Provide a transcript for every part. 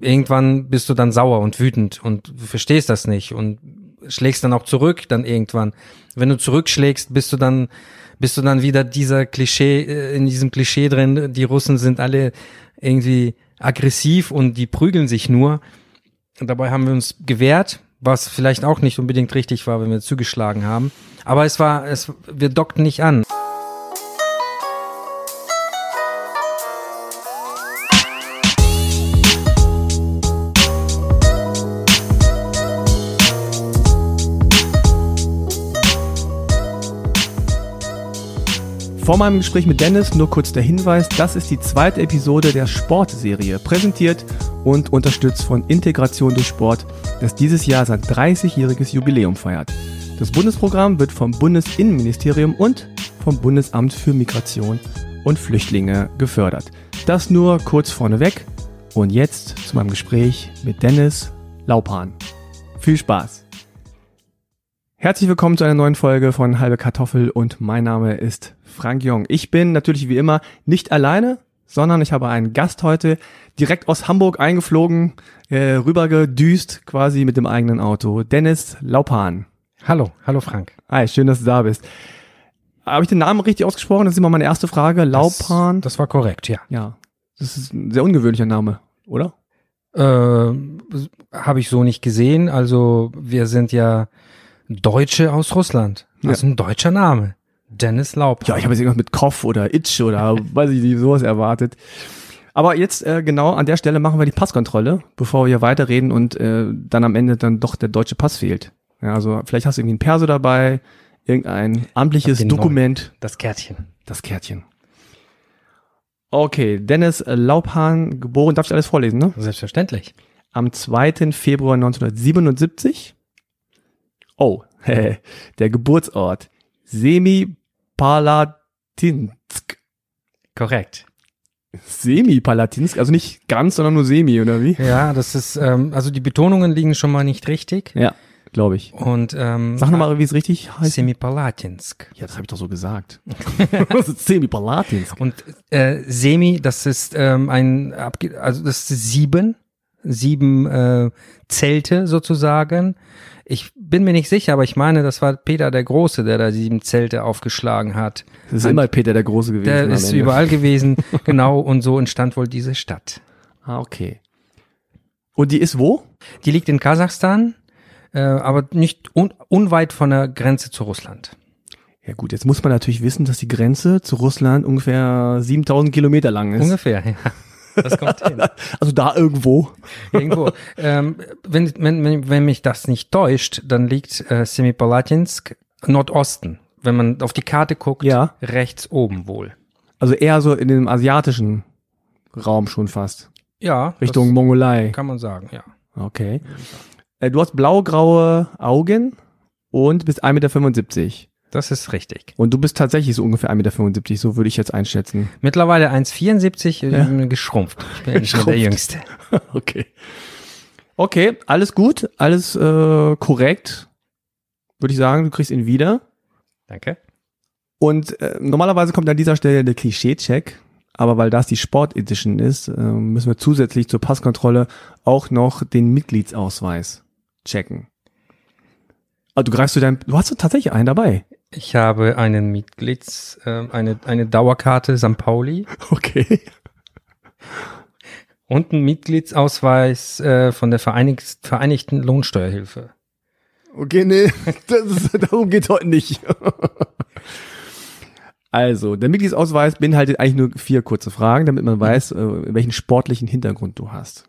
irgendwann bist du dann sauer und wütend und verstehst das nicht und schlägst dann auch zurück dann irgendwann. Wenn du zurückschlägst, bist du dann bist du dann wieder dieser Klischee äh, in diesem Klischee drin, die Russen sind alle irgendwie aggressiv und die prügeln sich nur. Und dabei haben wir uns gewehrt, was vielleicht auch nicht unbedingt richtig war, wenn wir zugeschlagen haben. Aber es war, es, wir dockten nicht an. Vor meinem Gespräch mit Dennis nur kurz der Hinweis, das ist die zweite Episode der Sportserie, präsentiert und unterstützt von Integration durch Sport, das dieses Jahr sein 30-jähriges Jubiläum feiert. Das Bundesprogramm wird vom Bundesinnenministerium und vom Bundesamt für Migration und Flüchtlinge gefördert. Das nur kurz vorneweg und jetzt zu meinem Gespräch mit Dennis Laupan. Viel Spaß! Herzlich willkommen zu einer neuen Folge von Halbe Kartoffel und mein Name ist Frank Jong. Ich bin natürlich wie immer nicht alleine, sondern ich habe einen Gast heute direkt aus Hamburg eingeflogen, äh, rübergedüst quasi mit dem eigenen Auto. Dennis Laupan. Hallo, hallo Frank. Hi, schön, dass du da bist. Habe ich den Namen richtig ausgesprochen? Das ist immer meine erste Frage. Laupan. Das, das war korrekt, ja. Ja, das ist ein sehr ungewöhnlicher Name, oder? Äh, habe ich so nicht gesehen. Also wir sind ja Deutsche aus Russland. Das ist ein deutscher Name. Dennis Laub. Ja, ich habe jetzt irgendwas mit Koff oder Itch oder weiß ich nicht, sowas erwartet. Aber jetzt äh, genau an der Stelle machen wir die Passkontrolle, bevor wir hier weiterreden und äh, dann am Ende dann doch der deutsche Pass fehlt. Ja, also vielleicht hast du irgendwie ein Perso dabei, irgendein amtliches Dokument. Neuen. Das Kärtchen. Das Kärtchen. Okay, Dennis Laubhahn, geboren, darf ich alles vorlesen, ne? Selbstverständlich. Am 2. Februar 1977 Oh, der Geburtsort. Semipalatinsk. Korrekt. Semipalatinsk, also nicht ganz, sondern nur Semi, oder wie? Ja, das ist, ähm, also die Betonungen liegen schon mal nicht richtig. Ja, glaube ich. Und ähm, Sag nochmal, wie es richtig heißt. Semipalatinsk. Ja, das habe ich doch so gesagt. Semipalatinsk. Und äh, Semi, das ist ähm, ein, also das ist sieben, sieben äh, Zelte sozusagen ich bin mir nicht sicher, aber ich meine, das war Peter der Große, der da sieben Zelte aufgeschlagen hat. Das ist immer Peter der Große gewesen. Der ist Ende. überall gewesen, genau, und so entstand wohl diese Stadt. Ah, okay. Und die ist wo? Die liegt in Kasachstan, äh, aber nicht un unweit von der Grenze zu Russland. Ja gut, jetzt muss man natürlich wissen, dass die Grenze zu Russland ungefähr 7000 Kilometer lang ist. Ungefähr, ja. Das kommt hin. Also da irgendwo. Irgendwo. ähm, wenn, wenn, wenn mich das nicht täuscht, dann liegt äh, Semipalatinsk Nordosten. Wenn man auf die Karte guckt, ja. rechts oben wohl. Also eher so in dem asiatischen Raum schon fast. Ja. Richtung Mongolei. Kann man sagen, ja. Okay. Äh, du hast blau-graue Augen und bist 1,75 Meter. Das ist richtig. Und du bist tatsächlich so ungefähr 1,75 Meter, so würde ich jetzt einschätzen. Mittlerweile 1,74, äh, ja. geschrumpft. Ich bin mehr der Jüngste. okay. Okay, alles gut, alles äh, korrekt. Würde ich sagen, du kriegst ihn wieder. Danke. Und äh, normalerweise kommt an dieser Stelle der Klischee-Check, aber weil das die Sport Edition ist, äh, müssen wir zusätzlich zur Passkontrolle auch noch den Mitgliedsausweis checken. Ah, du greifst du dein, du hast tatsächlich einen dabei. Ich habe einen Mitglieds, äh, eine, eine Dauerkarte St. Pauli. Okay. Und einen Mitgliedsausweis äh, von der Vereinigt, Vereinigten Lohnsteuerhilfe. Okay, nee, das darum geht heute nicht. also, der Mitgliedsausweis beinhaltet eigentlich nur vier kurze Fragen, damit man weiß, äh, welchen sportlichen Hintergrund du hast.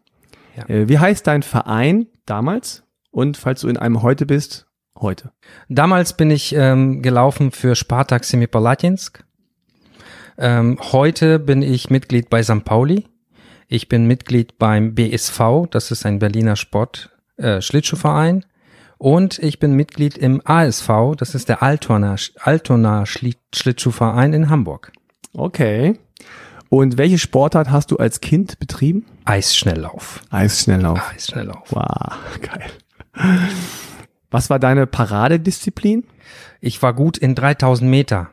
Ja. Äh, wie heißt dein Verein damals? Und falls du in einem heute bist, heute? Damals bin ich ähm, gelaufen für Spartak Semipalatinsk. Ähm, heute bin ich Mitglied bei St. Pauli. Ich bin Mitglied beim BSV, das ist ein Berliner Sport äh, Schlittschuhverein. Und ich bin Mitglied im ASV, das ist der Altona, Altona Schlittschuhverein in Hamburg. Okay. Und welche Sportart hast du als Kind betrieben? Eisschnelllauf. Eisschnelllauf. Eisschnelllauf. Wow, geil. Was war deine Paradedisziplin? Ich war gut in 3000 Meter.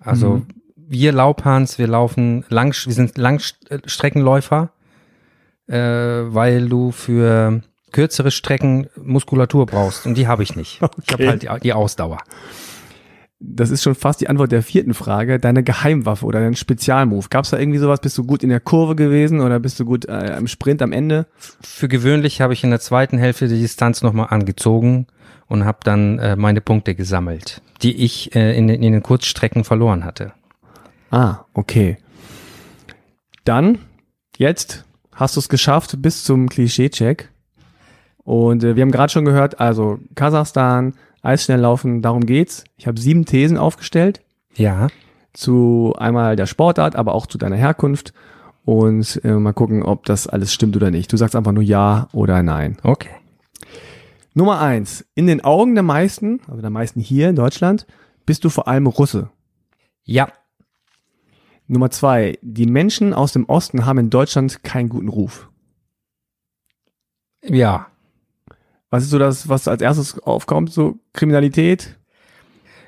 Also mhm. wir Laubhans, wir laufen lang, wir sind Langstreckenläufer. äh, weil du für kürzere Strecken Muskulatur brauchst und die habe ich nicht. Ich habe Okay. halt die, die Ausdauer. Das ist schon fast die Antwort der vierten Frage. Deine Geheimwaffe oder dein Spezialmove. Gab es da irgendwie sowas? Bist du gut in der Kurve gewesen oder bist du gut äh, im Sprint am Ende? Für gewöhnlich habe ich in der zweiten Hälfte die Distanz nochmal angezogen und habe dann äh, meine Punkte gesammelt, die ich äh, in, den- in den Kurzstrecken verloren hatte. Ah, okay. Dann, jetzt hast du es geschafft bis zum Klischee-Check. Und äh, wir haben gerade schon gehört, also Kasachstan, Eisschnelllaufen, darum geht's. Ich habe sieben Thesen aufgestellt Ja. zu einmal der Sportart, aber auch zu deiner Herkunft. Und äh, mal gucken, ob das alles stimmt oder nicht. Du sagst einfach nur ja oder nein. Okay. Nummer eins. In den Augen der meisten, also der meisten hier in Deutschland, bist du vor allem Russe. Ja. Nummer zwei. Die Menschen aus dem Osten haben in Deutschland keinen guten Ruf. Ja. Was ist so das, was als erstes aufkommt? So Kriminalität?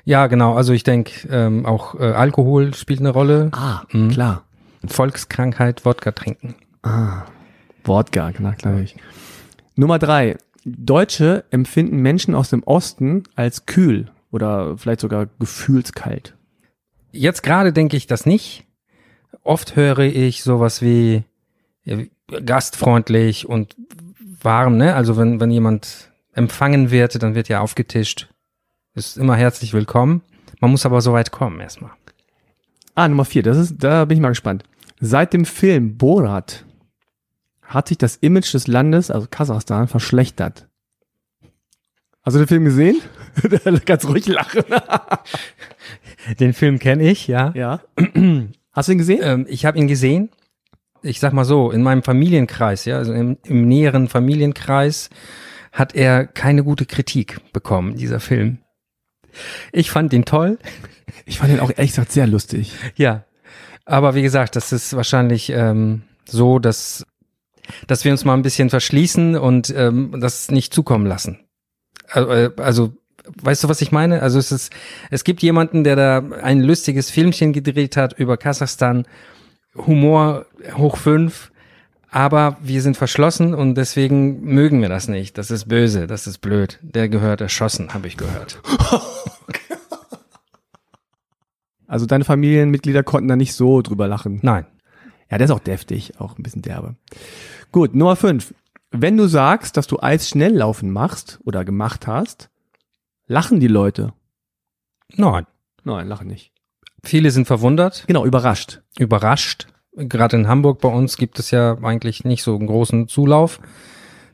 Ja, genau. Also ich denke, ähm, auch äh, Alkohol spielt eine Rolle. Ah, Mhm. klar. Volkskrankheit, Wodka trinken. Ah, Wodka, na klar. Ich. Nummer drei. Deutsche empfinden Menschen aus dem Osten als kühl oder vielleicht sogar gefühlskalt. Jetzt gerade denke ich das nicht. Oft höre ich sowas wie gastfreundlich und warm, ne? Also wenn, wenn jemand empfangen wird, dann wird ja aufgetischt. Ist immer herzlich willkommen. Man muss aber so weit kommen erstmal. Ah, Nummer vier. Das ist, da bin ich mal gespannt. Seit dem Film Borat hat sich das Image des Landes, also Kasachstan, verschlechtert. Hast du den Film gesehen? Ganz ruhig lachen. Den Film kenne ich, ja. ja. Hast du ihn gesehen? Ähm, ich habe ihn gesehen. Ich sag mal so, in meinem Familienkreis, ja, also im, im näheren Familienkreis hat er keine gute Kritik bekommen, dieser Film. Ich fand ihn toll, Ich fand den auch ehrlich gesagt sehr lustig. ja. Aber wie gesagt, das ist wahrscheinlich ähm, so, dass, dass wir uns mal ein bisschen verschließen und ähm, das nicht zukommen lassen. Also, also weißt du, was ich meine? Also es ist, es gibt jemanden, der da ein lustiges Filmchen gedreht hat über Kasachstan, Humor hoch fünf, aber wir sind verschlossen und deswegen mögen wir das nicht. Das ist böse, das ist blöd. Der gehört erschossen, habe ich gehört. Also deine Familienmitglieder konnten da nicht so drüber lachen. Nein. Ja, der ist auch deftig, auch ein bisschen derbe. Gut, Nummer fünf. Wenn du sagst, dass du Eisschnelllaufen machst oder gemacht hast, lachen die Leute. Nein. Nein, lachen nicht. Viele sind verwundert, Genau, überrascht. überrascht. Gerade in Hamburg bei uns gibt es ja eigentlich nicht so einen großen Zulauf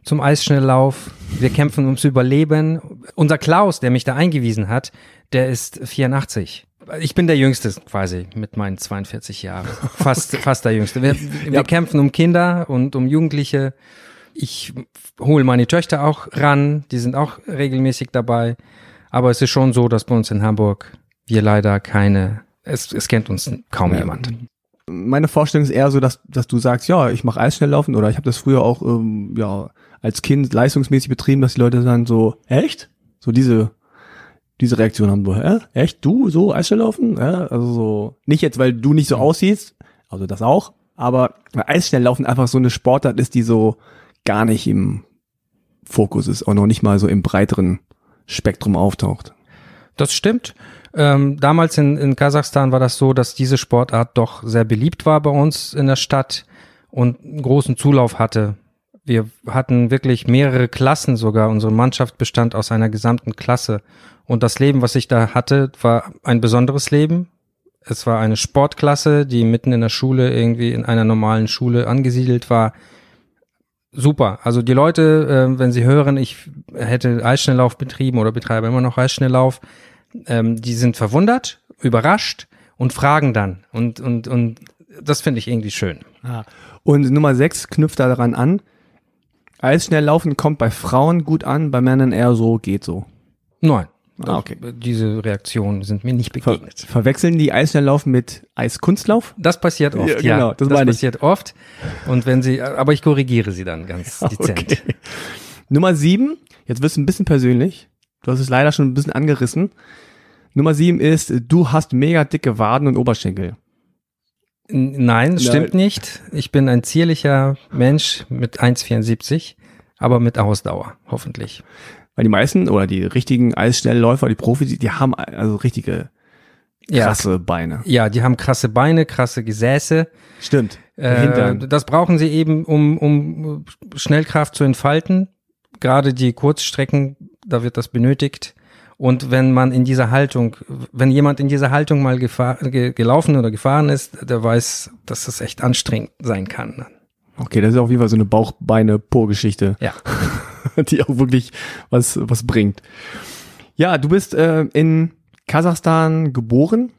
zum Eisschnelllauf. Wir kämpfen ums Überleben. Unser Klaus, der mich da eingewiesen hat, der ist 84. Ich bin der Jüngste quasi mit meinen 42 Jahren. Fast, fast der Jüngste. Wir, wir Ja. kämpfen um Kinder und um Jugendliche. Ich hole meine Töchter auch ran. Die sind auch regelmäßig dabei. Aber es ist schon so, dass bei uns in Hamburg wir leider keine, es, es kennt uns kaum Ja. jemand. Meine Vorstellung ist eher so, dass, dass du sagst, ja, ich mache Eisschnelllaufen oder ich habe das früher auch ähm, ja, als Kind leistungsmäßig betrieben, dass die Leute dann so, echt? So diese, diese Reaktion haben, so, hä? Echt? Du so Eisschnelllaufen? Ja, also so, nicht jetzt, weil du nicht so aussiehst, also das auch, aber weil Eisschnelllaufen einfach so eine Sportart ist, die so gar nicht im Fokus ist, auch noch nicht mal so im breiteren Spektrum auftaucht. Das stimmt. Ähm, damals in, in Kasachstan war das so, dass diese Sportart doch sehr beliebt war bei uns in der Stadt und einen großen Zulauf hatte. Wir hatten wirklich mehrere Klassen sogar. Unsere Mannschaft bestand aus einer gesamten Klasse. Und das Leben, was ich da hatte, war ein besonderes Leben. Es war eine Sportklasse, die mitten in der Schule irgendwie in einer normalen Schule angesiedelt war. Super. Also die Leute, äh, wenn sie hören, ich hätte Eisschnelllauf betrieben oder betreibe immer noch Eisschnelllauf, ähm, die sind verwundert, überrascht und fragen dann. Und, und, und das finde ich irgendwie schön. Und Nummer sechs knüpft da daran an. Eisschnelllaufen kommt bei Frauen gut an, bei Männern eher so, geht so. Nein. Ah, okay. Diese Reaktionen sind mir nicht Ver begegnet. verwechseln die Eisschnelllaufen mit Eiskunstlauf? Das passiert oft, Ja, ja. genau, das das meine ich. passiert oft. Und wenn sie, aber ich korrigiere sie dann ganz dezent. Nummer sieben, jetzt wirst du ein bisschen persönlich. Du hast es leider schon ein bisschen angerissen. Nummer sieben ist, du hast mega dicke Waden und Oberschenkel. Nein, stimmt nicht. Ich bin ein zierlicher Mensch mit 1,74, aber mit Ausdauer, hoffentlich. Weil die meisten oder die richtigen Eisschnellläufer, die Profis, die haben also richtige Ja, krasse Beine. ja, die haben krasse Beine, krasse Gesäße. Stimmt. Äh, das brauchen sie eben, um, um Schnellkraft zu entfalten. Gerade die Kurzstrecken, da wird das benötigt. Und wenn man in dieser Haltung, wenn jemand in dieser Haltung mal gefahr, ge, gelaufen oder gefahren ist, der weiß, dass das echt anstrengend sein kann. Okay, das ist auf jeden Fall so eine Bauch-Beine-Po-Geschichte, Ja. die auch wirklich was, was bringt. Ja, du bist äh, in Kasachstan geboren,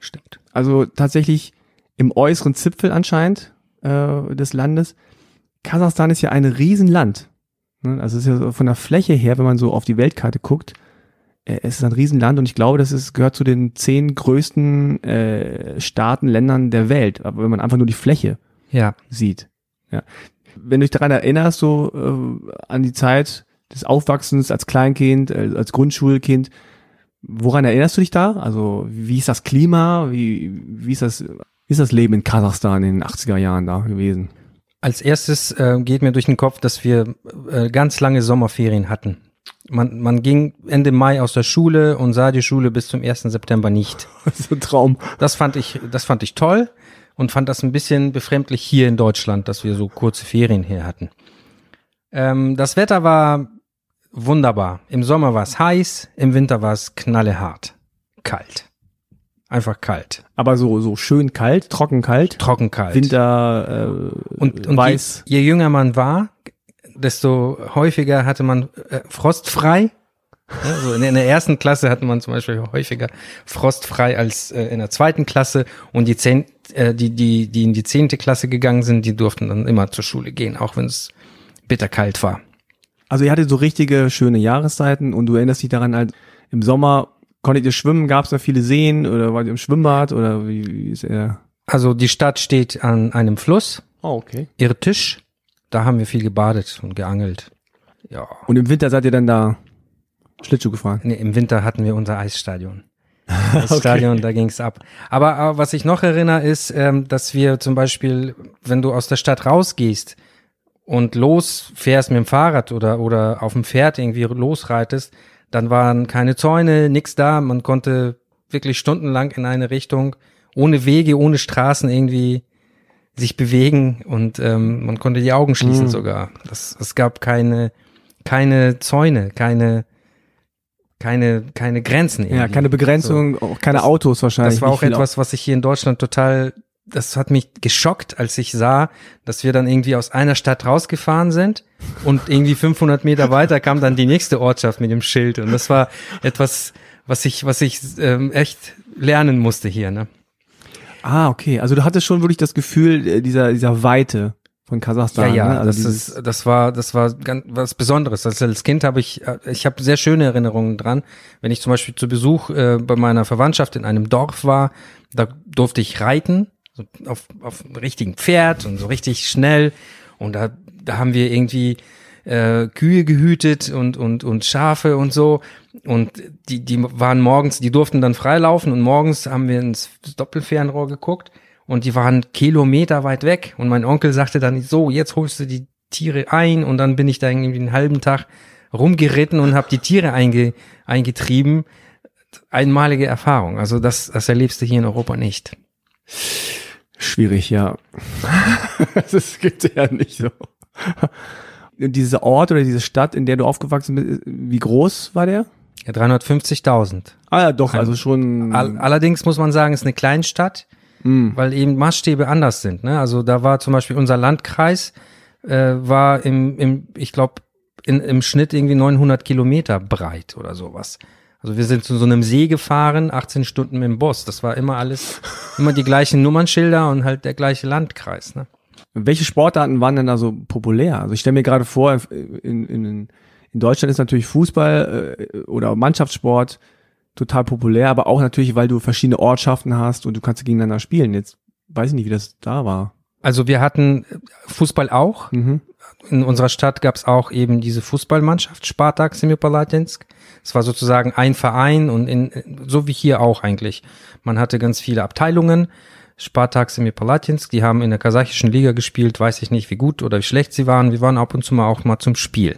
Stimmt. also tatsächlich im äußeren Zipfel anscheinend äh, des Landes. Kasachstan ist ja ein Riesenland. Ne? Also es ist ja so von der Fläche her, wenn man so auf die Weltkarte guckt, äh, es ist ein Riesenland und ich glaube, das ist, gehört zu den zehn größten äh, Staaten, Ländern der Welt, aber wenn man einfach nur die Fläche Ja. sieht. Ja. Wenn du dich daran erinnerst, so äh, an die Zeit des Aufwachsens als Kleinkind, äh, als Grundschulkind, woran erinnerst du dich da? Also wie ist das Klima? Wie, wie, ist das, wie ist das Leben in Kasachstan in den 80er Jahren da gewesen? Als erstes äh, geht mir durch den Kopf, dass wir äh, ganz lange Sommerferien hatten. Man, man ging Ende Mai aus der Schule und sah die Schule bis zum 1. September nicht. Das ist ein Traum. Das fand ich, das fand ich toll und fand das ein bisschen befremdlich hier in Deutschland, dass wir so kurze Ferien hier hatten. Ähm, das Wetter war wunderbar. Im Sommer war es heiß, im Winter war es knallehart. Kalt. Einfach kalt. Aber so, so schön kalt, trocken kalt, Trockenkalt. Winter äh, und, und weiß. Je, je jünger man war, desto häufiger hatte man äh, frostfrei. Ja, so in, in der ersten Klasse hatte man zum Beispiel häufiger frostfrei als äh, in der zweiten Klasse und die, zehn, äh, die, die, die in die zehnte Klasse gegangen sind, die durften dann immer zur Schule gehen, auch wenn es bitterkalt war. Also ihr hattet so richtige schöne Jahreszeiten und du erinnerst dich daran halt, im Sommer konntet ihr schwimmen, gab es da viele Seen oder wart ihr im Schwimmbad oder wie, wie ist er? Also die Stadt steht an einem Fluss, Oh, okay. Irtisch. Da haben wir viel gebadet und geangelt. Ja. Und im Winter seid ihr dann da Schlittschuh gefahren? Nee, im Winter hatten wir unser Eisstadion. Eisstadion, da ging's ab. Aber, aber was ich noch erinnere, ist, ähm, dass wir zum Beispiel, wenn du aus der Stadt rausgehst und losfährst mit dem Fahrrad oder, oder auf dem Pferd irgendwie losreitest, dann waren keine Zäune, nix da. Man konnte wirklich stundenlang in eine Richtung, ohne Wege, ohne Straßen irgendwie sich bewegen und ähm, man konnte die Augen schließen Mhm. sogar. Das, es gab keine, keine Zäune, keine, keine, keine Grenzen. Ja, irgendwie. keine Begrenzung, auch keine Das- Autos wahrscheinlich. Das war auch etwas, was ich hier in Deutschland total, das hat mich geschockt, als ich sah, dass wir dann irgendwie aus einer Stadt rausgefahren sind und irgendwie 500 Meter weiter kam dann die nächste Ortschaft mit dem Schild und das war etwas, was ich, was ich ähm, echt lernen musste hier. Ne? Ah, okay. Also du hattest schon wirklich das Gefühl äh, dieser, dieser Weite von Ja, Kasachstan. ja, ne? also das ist, das war, das war ganz was Besonderes. Also als Kind habe ich, äh, ich habe sehr schöne Erinnerungen dran. Wenn ich zum Beispiel zu Besuch äh, bei meiner Verwandtschaft in einem Dorf war, da durfte ich reiten, so auf, auf einem richtigen Pferd und so richtig schnell. Und da, da haben wir irgendwie äh, Kühe gehütet und, und, und Schafe und so. Und die, die waren morgens, die durften dann freilaufen und morgens haben wir ins Doppelfernrohr geguckt und die waren Kilometer weit weg. Und mein Onkel sagte dann, so, jetzt holst du die Tiere ein und dann bin ich da irgendwie einen halben Tag rumgeritten und habe die Tiere einge, eingetrieben. Einmalige Erfahrung. Also das, das erlebst du hier in Europa nicht. Schwierig, ja. das ist, geht ja nicht so. Und dieser Ort oder diese Stadt, in der du aufgewachsen bist, wie groß war der? Ja, 350.000. Ah ja, doch, also schon. All, allerdings muss man sagen, es ist eine Kleinstadt, Hm. weil eben Maßstäbe anders sind. Ne? Also da war zum Beispiel unser Landkreis, äh, war im, im ich glaube, im Schnitt irgendwie 900 Kilometer breit oder sowas. Also wir sind zu so einem See gefahren, 18 Stunden mit dem Bus. Das war immer alles, immer die gleichen Nummernschilder und halt der gleiche Landkreis. Ne? Welche Sportarten waren denn da so populär? Also ich stelle mir gerade vor, in, in, in Deutschland ist natürlich Fußball äh, oder Mannschaftssport total populär, aber auch natürlich, weil du verschiedene Ortschaften hast und du kannst gegeneinander spielen. Jetzt weiß ich nicht, wie das da war. Also wir hatten Fußball auch. Mhm. In unserer Stadt gab es auch eben diese Fußballmannschaft, Spartak Semipalatinsk. Es war sozusagen ein Verein und in, so wie hier auch eigentlich. Man hatte ganz viele Abteilungen. Spartak Semipalatinsk. Die haben in der kasachischen Liga gespielt, weiß ich nicht, wie gut oder wie schlecht sie waren. Wir waren ab und zu mal auch mal zum Spiel.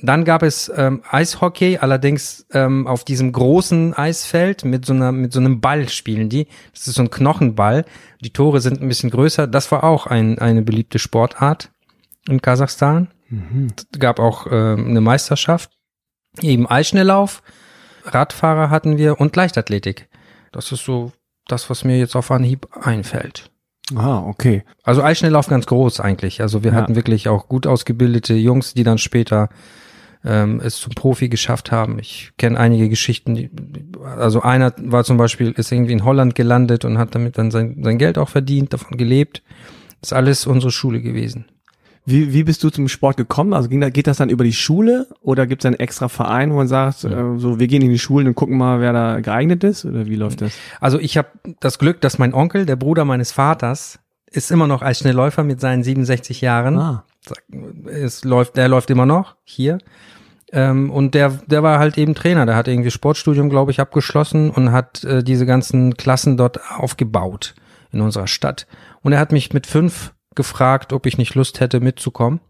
Dann gab es ähm, Eishockey, allerdings ähm, auf diesem großen Eisfeld mit so, einer, mit so einem Ball spielen die. Das ist so ein Knochenball. Die Tore sind ein bisschen größer. Das war auch ein, eine beliebte Sportart in Kasachstan. Mhm. Gab auch äh, eine Meisterschaft. Eben Eisschnelllauf, Radfahrer hatten wir und Leichtathletik. Das ist so das, was mir jetzt auf Anhieb einfällt. Ah, okay. Also Eisschnelllauf ganz groß eigentlich. Also wir ja. hatten wirklich auch gut ausgebildete Jungs, die dann später ähm, es zum Profi geschafft haben. Ich kenne einige Geschichten. Die, also einer war zum Beispiel, ist irgendwie in Holland gelandet und hat damit dann sein, sein Geld auch verdient, davon gelebt. Das ist alles unsere Schule gewesen. Wie, wie bist du zum Sport gekommen? Also ging da, geht das dann über die Schule oder gibt es einen extra Verein, wo man sagt, ja. äh, so wir gehen in die Schulen und gucken mal, wer da geeignet ist? Oder wie läuft das? Also ich habe das Glück, dass mein Onkel, der Bruder meines Vaters, ist immer noch als Schnellläufer mit seinen 67 Jahren. Ah. Es läuft, der läuft immer noch hier. Ähm, und der, der war halt eben Trainer. Der hat irgendwie Sportstudium, glaube ich, abgeschlossen und hat äh, diese ganzen Klassen dort aufgebaut in unserer Stadt. Und er hat mich mit fünf gefragt, ob ich nicht Lust hätte mitzukommen.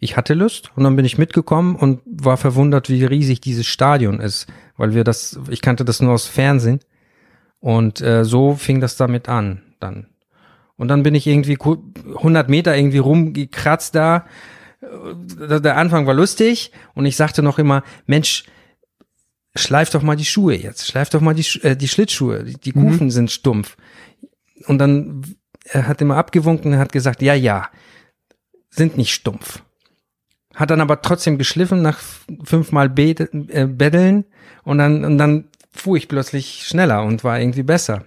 Ich hatte Lust und dann bin ich mitgekommen und war verwundert, wie riesig dieses Stadion ist, weil wir das, ich kannte das nur aus Fernsehen und äh, so fing das damit an dann. Und dann bin ich irgendwie 100 Meter irgendwie rumgekratzt da. Äh, der Anfang war lustig und ich sagte noch immer, Mensch, schleif doch mal die Schuhe jetzt, schleif doch mal die, äh, die Schlittschuhe, die, die Kufen mhm. sind stumpf. Und dann er hat immer abgewunken und hat gesagt, ja, ja, sind nicht stumpf. Hat dann aber trotzdem geschliffen nach fünfmal äh, Betteln und dann, und dann fuhr ich plötzlich schneller und war irgendwie besser.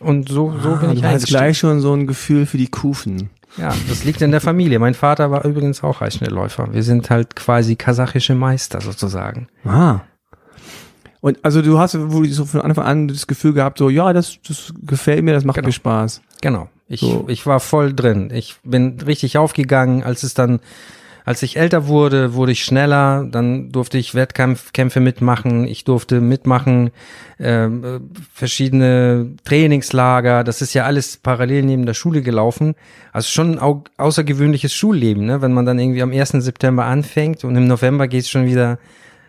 Und so, so ah, bin ich du hast gleich schon so ein Gefühl für die Kufen. Ja, das liegt in der Familie. Mein Vater war übrigens auch Eisschnellläufer. Wir sind halt quasi kasachische Meister sozusagen. Ah. Und also du hast wohl so von Anfang an das Gefühl gehabt, so ja, das, das gefällt mir, das macht genau. mir Spaß. Genau. Ich, so. ich war voll drin. Ich bin richtig aufgegangen, als es dann, als ich älter wurde, wurde ich schneller, dann durfte ich Wettkämpfe mitmachen, ich durfte mitmachen, äh, verschiedene Trainingslager, das ist ja alles parallel neben der Schule gelaufen. Also schon ein außergewöhnliches Schulleben, ne? wenn man dann irgendwie am 1. September anfängt und im November geht es schon wieder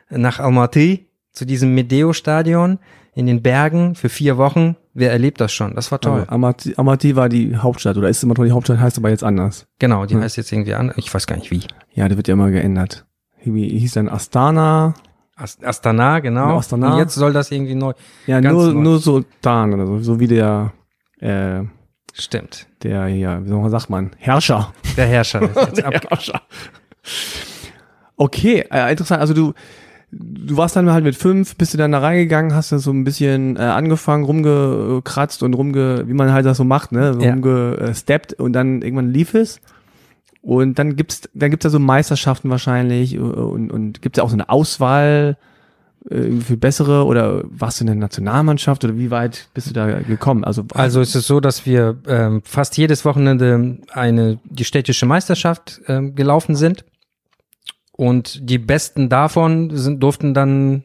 nach Almaty zu diesem Medeo-Stadion in den Bergen für vier Wochen. Wer erlebt das schon? Das war toll. Also Amati, Amati war die Hauptstadt oder ist immer noch die Hauptstadt, heißt aber jetzt anders. Genau, die hm. heißt jetzt irgendwie anders. Ich weiß gar nicht wie. Ja, die wird ja immer geändert. Wie hieß dann Astana? Astana, genau. Astana. Und jetzt soll das irgendwie neu. Ja, nur, neu. nur Sultan oder so, so wie der, äh, Stimmt. Der, ja, wie sagt man? Herrscher. Der Herrscher. Der Herrscher. Okay, äh, interessant. Also du, du warst dann halt mit fünf, bist du dann da reingegangen, hast dann so ein bisschen äh, angefangen, rumgekratzt und rumge, wie man halt das so macht, ne, so ja. rumgesteppt und dann irgendwann lief es. Und dann gibt's, dann gibt's da so Meisterschaften wahrscheinlich und, und gibt's ja auch so eine Auswahl äh, für bessere oder warst du in der Nationalmannschaft oder wie weit bist du da gekommen? Also, also es ist so, dass wir ähm, fast jedes Wochenende eine die städtische Meisterschaft ähm, gelaufen sind und die besten davon sind, durften dann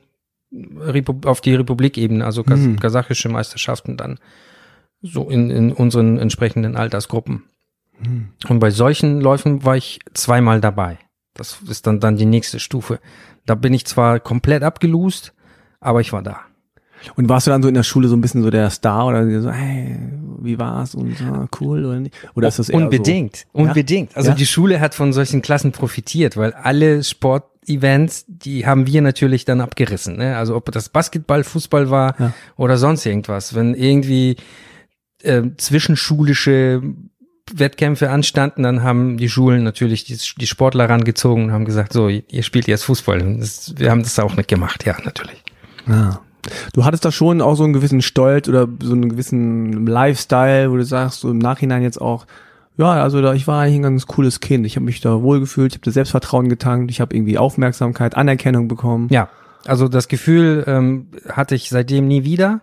auf die Republikebene, also kas mhm. kasachische Meisterschaften dann so in, in unseren entsprechenden Altersgruppen. Mhm. Und bei solchen Läufen war ich zweimal dabei. Das ist dann, dann die nächste Stufe. Da bin ich zwar komplett abgelust, aber ich war da. Und warst du dann so in der Schule so ein bisschen so der Star oder so, hey, wie war's und so, cool oder nicht? Oder ist das eher Unbedingt, so? unbedingt. Also ja? die Schule hat von solchen Klassen profitiert, weil alle Sportevents, die haben wir natürlich dann abgerissen. Ne? Also ob das Basketball, Fußball war ja. oder sonst irgendwas. Wenn irgendwie äh, zwischenschulische Wettkämpfe anstanden, dann haben die Schulen natürlich die, die Sportler rangezogen und haben gesagt, so, ihr spielt jetzt Fußball. Das, wir haben das auch nicht gemacht, ja, natürlich. Ja. Du hattest da schon auch so einen gewissen Stolz oder so einen gewissen Lifestyle, wo du sagst, so im Nachhinein jetzt auch, ja, also da, ich war eigentlich ein ganz cooles Kind. Ich habe mich da wohlgefühlt, ich habe da Selbstvertrauen getankt, ich habe irgendwie Aufmerksamkeit, Anerkennung bekommen. Ja, also das Gefühl ähm, hatte ich seitdem nie wieder.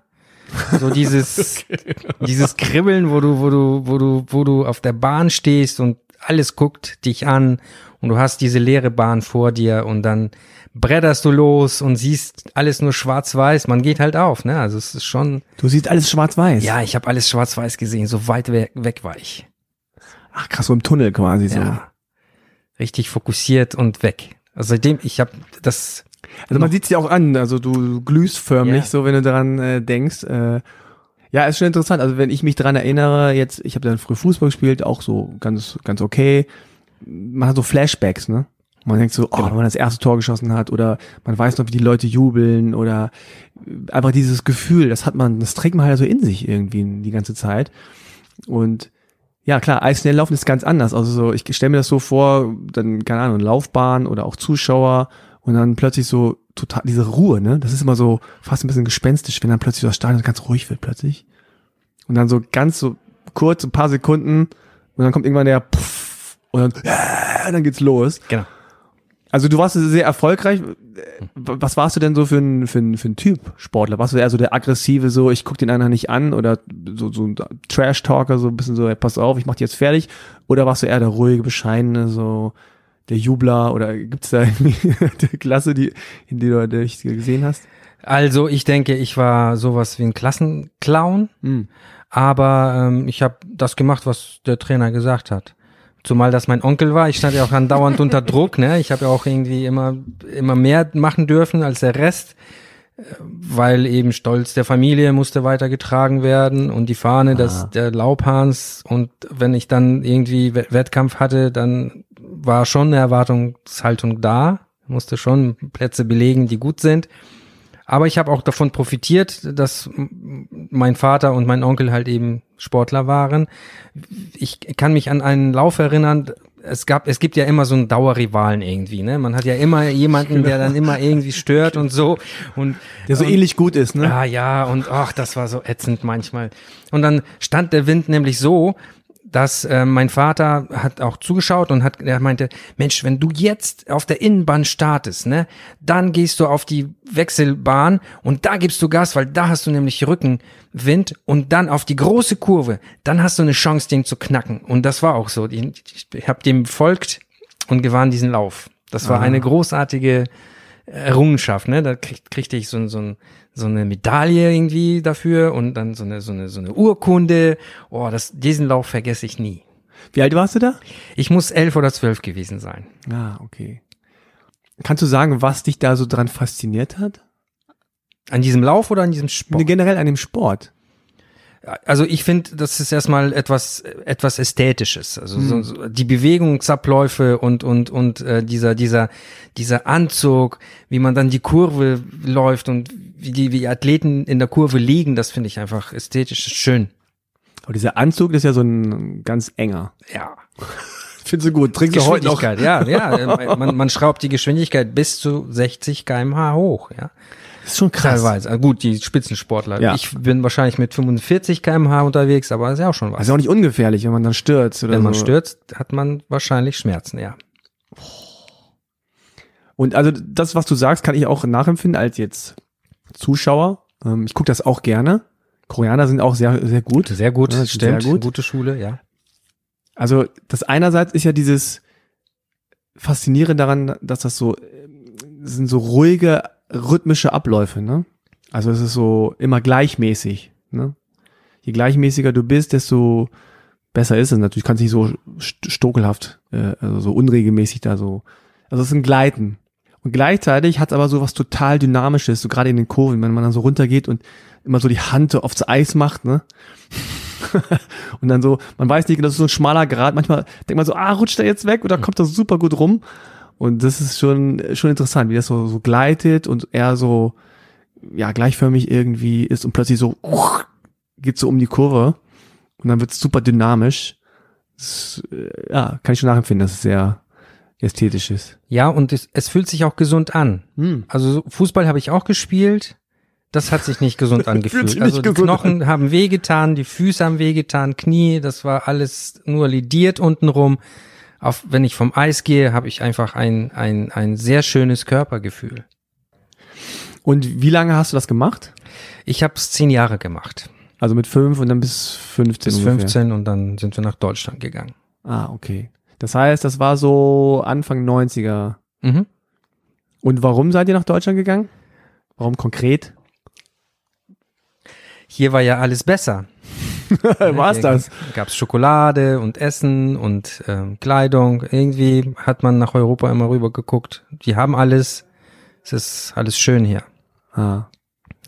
So dieses, okay. dieses Kribbeln, wo du, wo du, wo du, wo du auf der Bahn stehst und alles guckt dich an und du hast diese leere Bahn vor dir und dann bretterst du los und siehst alles nur schwarz-weiß. Man geht halt auf, ne? Also es ist schon. Du siehst alles schwarz-weiß. Ja, ich habe alles schwarz-weiß gesehen, so weit weg, weg war ich. Ach krass, so im Tunnel quasi so. Ja. Richtig fokussiert und weg. Also seitdem, ich habe das. Also man sieht's dir auch an, also du glühst förmlich, Ja. so wenn du daran äh, denkst. Äh, ja, ist schon interessant. Also wenn ich mich dran erinnere, jetzt, ich habe dann früh Fußball gespielt, auch so ganz, ganz okay. Man hat so Flashbacks, ne? Man denkt so, oh, Genau. wenn man das erste Tor geschossen hat oder man weiß noch, wie die Leute jubeln oder einfach dieses Gefühl, das hat man, das trägt man halt so in sich irgendwie die ganze Zeit. Und ja, klar, Eisschnelllaufen ist ganz anders. Also so, ich stelle mir das so vor, dann, keine Ahnung, Laufbahn oder auch Zuschauer und dann plötzlich so total diese Ruhe, ne? Das ist immer so fast ein bisschen gespenstisch, wenn dann plötzlich das Stadion ganz ruhig wird plötzlich. Und dann so ganz so kurz, ein paar Sekunden und dann kommt irgendwann der Puff und dann, äh, dann geht's los. Genau. Also du warst sehr erfolgreich. Was warst du denn so für ein, für ein, für ein Typ Sportler? Warst du eher so der aggressive, so ich guck den anderen nicht an oder so, so ein Trash-Talker, so ein bisschen so, ey, pass auf, ich mach dich jetzt fertig? Oder warst du eher der ruhige, bescheidene, so der Jubler? Oder gibt's da irgendwie eine Klasse, die, in die du dich gesehen hast? Also ich denke, ich war sowas wie ein Klassenclown, Hm. aber ähm, ich habe das gemacht, was der Trainer gesagt hat. Zumal das mein Onkel war, ich stand ja auch andauernd unter Druck, ne? Ich habe ja auch irgendwie immer immer mehr machen dürfen als der Rest, weil eben Stolz der Familie musste weitergetragen werden und die Fahne des der Laubhahns und wenn ich dann irgendwie Wett- Wettkampf hatte, dann war schon eine Erwartungshaltung da, musste schon Plätze belegen, die gut sind. Aber ich habe auch davon profitiert, dass mein Vater und mein Onkel halt eben Sportler waren. Ich kann mich an einen Lauf erinnern. Es gab, es gibt ja immer so einen Dauerrivalen irgendwie, ne? Man hat ja immer jemanden, der dann immer irgendwie stört und so. Und Der so und, ähnlich gut ist, ne? Ah ja, und ach, das war so ätzend manchmal. Und dann stand der Wind nämlich so, dass äh, mein Vater hat auch zugeschaut und hat, er meinte, Mensch, wenn du jetzt auf der Innenbahn startest, ne, dann gehst du auf die Wechselbahn und da gibst du Gas, weil da hast du nämlich Rückenwind und dann auf die große Kurve, dann hast du eine Chance, den zu knacken. Und das war auch so. Ich, ich habe dem folgt und gewann diesen Lauf. Das war eine großartige Errungenschaft, ne? Da krieg, kriegte ich so, so, ein, so eine Medaille irgendwie dafür und dann so eine, so eine, so eine Urkunde. Oh, das, diesen Lauf vergesse ich nie. Wie alt warst du da? Ich muss elf oder zwölf gewesen sein. Ah, okay. Kannst du sagen, was dich da so dran fasziniert hat? An diesem Lauf oder an diesem Sport? Nee, generell an dem Sport. Also ich finde, das ist erstmal etwas etwas ästhetisches. Also so, so die Bewegungsabläufe und und und äh, dieser dieser dieser Anzug, wie man dann die Kurve läuft und wie die wie Athleten in der Kurve liegen, das finde ich einfach ästhetisch schön. Aber dieser Anzug, ist ja so ein ganz enger. Ja. Findest du gut? Trinkst du heute noch? Geschwindigkeit, ja, ja. Man, man schraubt die Geschwindigkeit bis zu 60 km/h hoch, ja. Das ist schon krass. Teilweise. Also gut, die Spitzensportler. Ja. Ich bin wahrscheinlich mit 45 km/h unterwegs, aber ist ja auch schon was. Das ist auch nicht ungefährlich, wenn man dann stürzt oder Wenn man so. stürzt, hat man wahrscheinlich Schmerzen, ja. Und also das, was du sagst, kann ich auch nachempfinden als jetzt Zuschauer. Ähm, ich gucke das auch gerne. Koreaner sind auch sehr, sehr gut. Sehr gut, Ja, stimmt. sehr gut. Gute Schule, ja. Also das einerseits ist ja dieses Faszinierende daran, dass das so das sind so ruhige rhythmische Abläufe, ne? Also es ist so immer gleichmäßig, ne? Je gleichmäßiger du bist, desto besser ist es natürlich. Kannst nicht so st- stokelhaft, äh, also so unregelmäßig da so. Also es ist ein Gleiten. Und gleichzeitig hat es aber so was total Dynamisches, so gerade in den Kurven, wenn man dann so runtergeht und immer so die Hand so aufs Eis macht, ne? und dann so, man weiß nicht, das ist so ein schmaler Grad. Manchmal denkt man so, ah, rutscht er jetzt weg oder kommt das super gut rum. Und das ist schon, schon interessant, wie das so, so gleitet und er so, ja, gleichförmig irgendwie ist und plötzlich so, geht so um die Kurve und dann wird es super dynamisch. Das, äh, ja, kann ich schon nachempfinden, dass es sehr ästhetisch ist. Ja, und es, es fühlt sich auch gesund an. Hm. Also so Fußball habe ich auch gespielt. Das hat sich nicht gesund angefühlt. also die Knochen haben wehgetan, die Füße haben wehgetan, Knie, das war alles nur lidiert untenrum. Auf, wenn ich vom Eis gehe, habe ich einfach ein, ein, ein sehr schönes Körpergefühl. Und wie lange hast du das gemacht? Ich habe es zehn Jahre gemacht. Also mit fünf und dann bis 15 Bis ungefähr. 15 und dann sind wir nach Deutschland gegangen. Ah, okay. Das heißt, das war so Anfang 90er. Mhm. Und warum seid ihr nach Deutschland gegangen? Warum konkret? Hier war ja alles besser. War's das? Gab es Schokolade und Essen und ähm, Kleidung. Irgendwie hat man nach Europa immer rüber geguckt. Die haben alles. Es ist alles schön hier. Ah.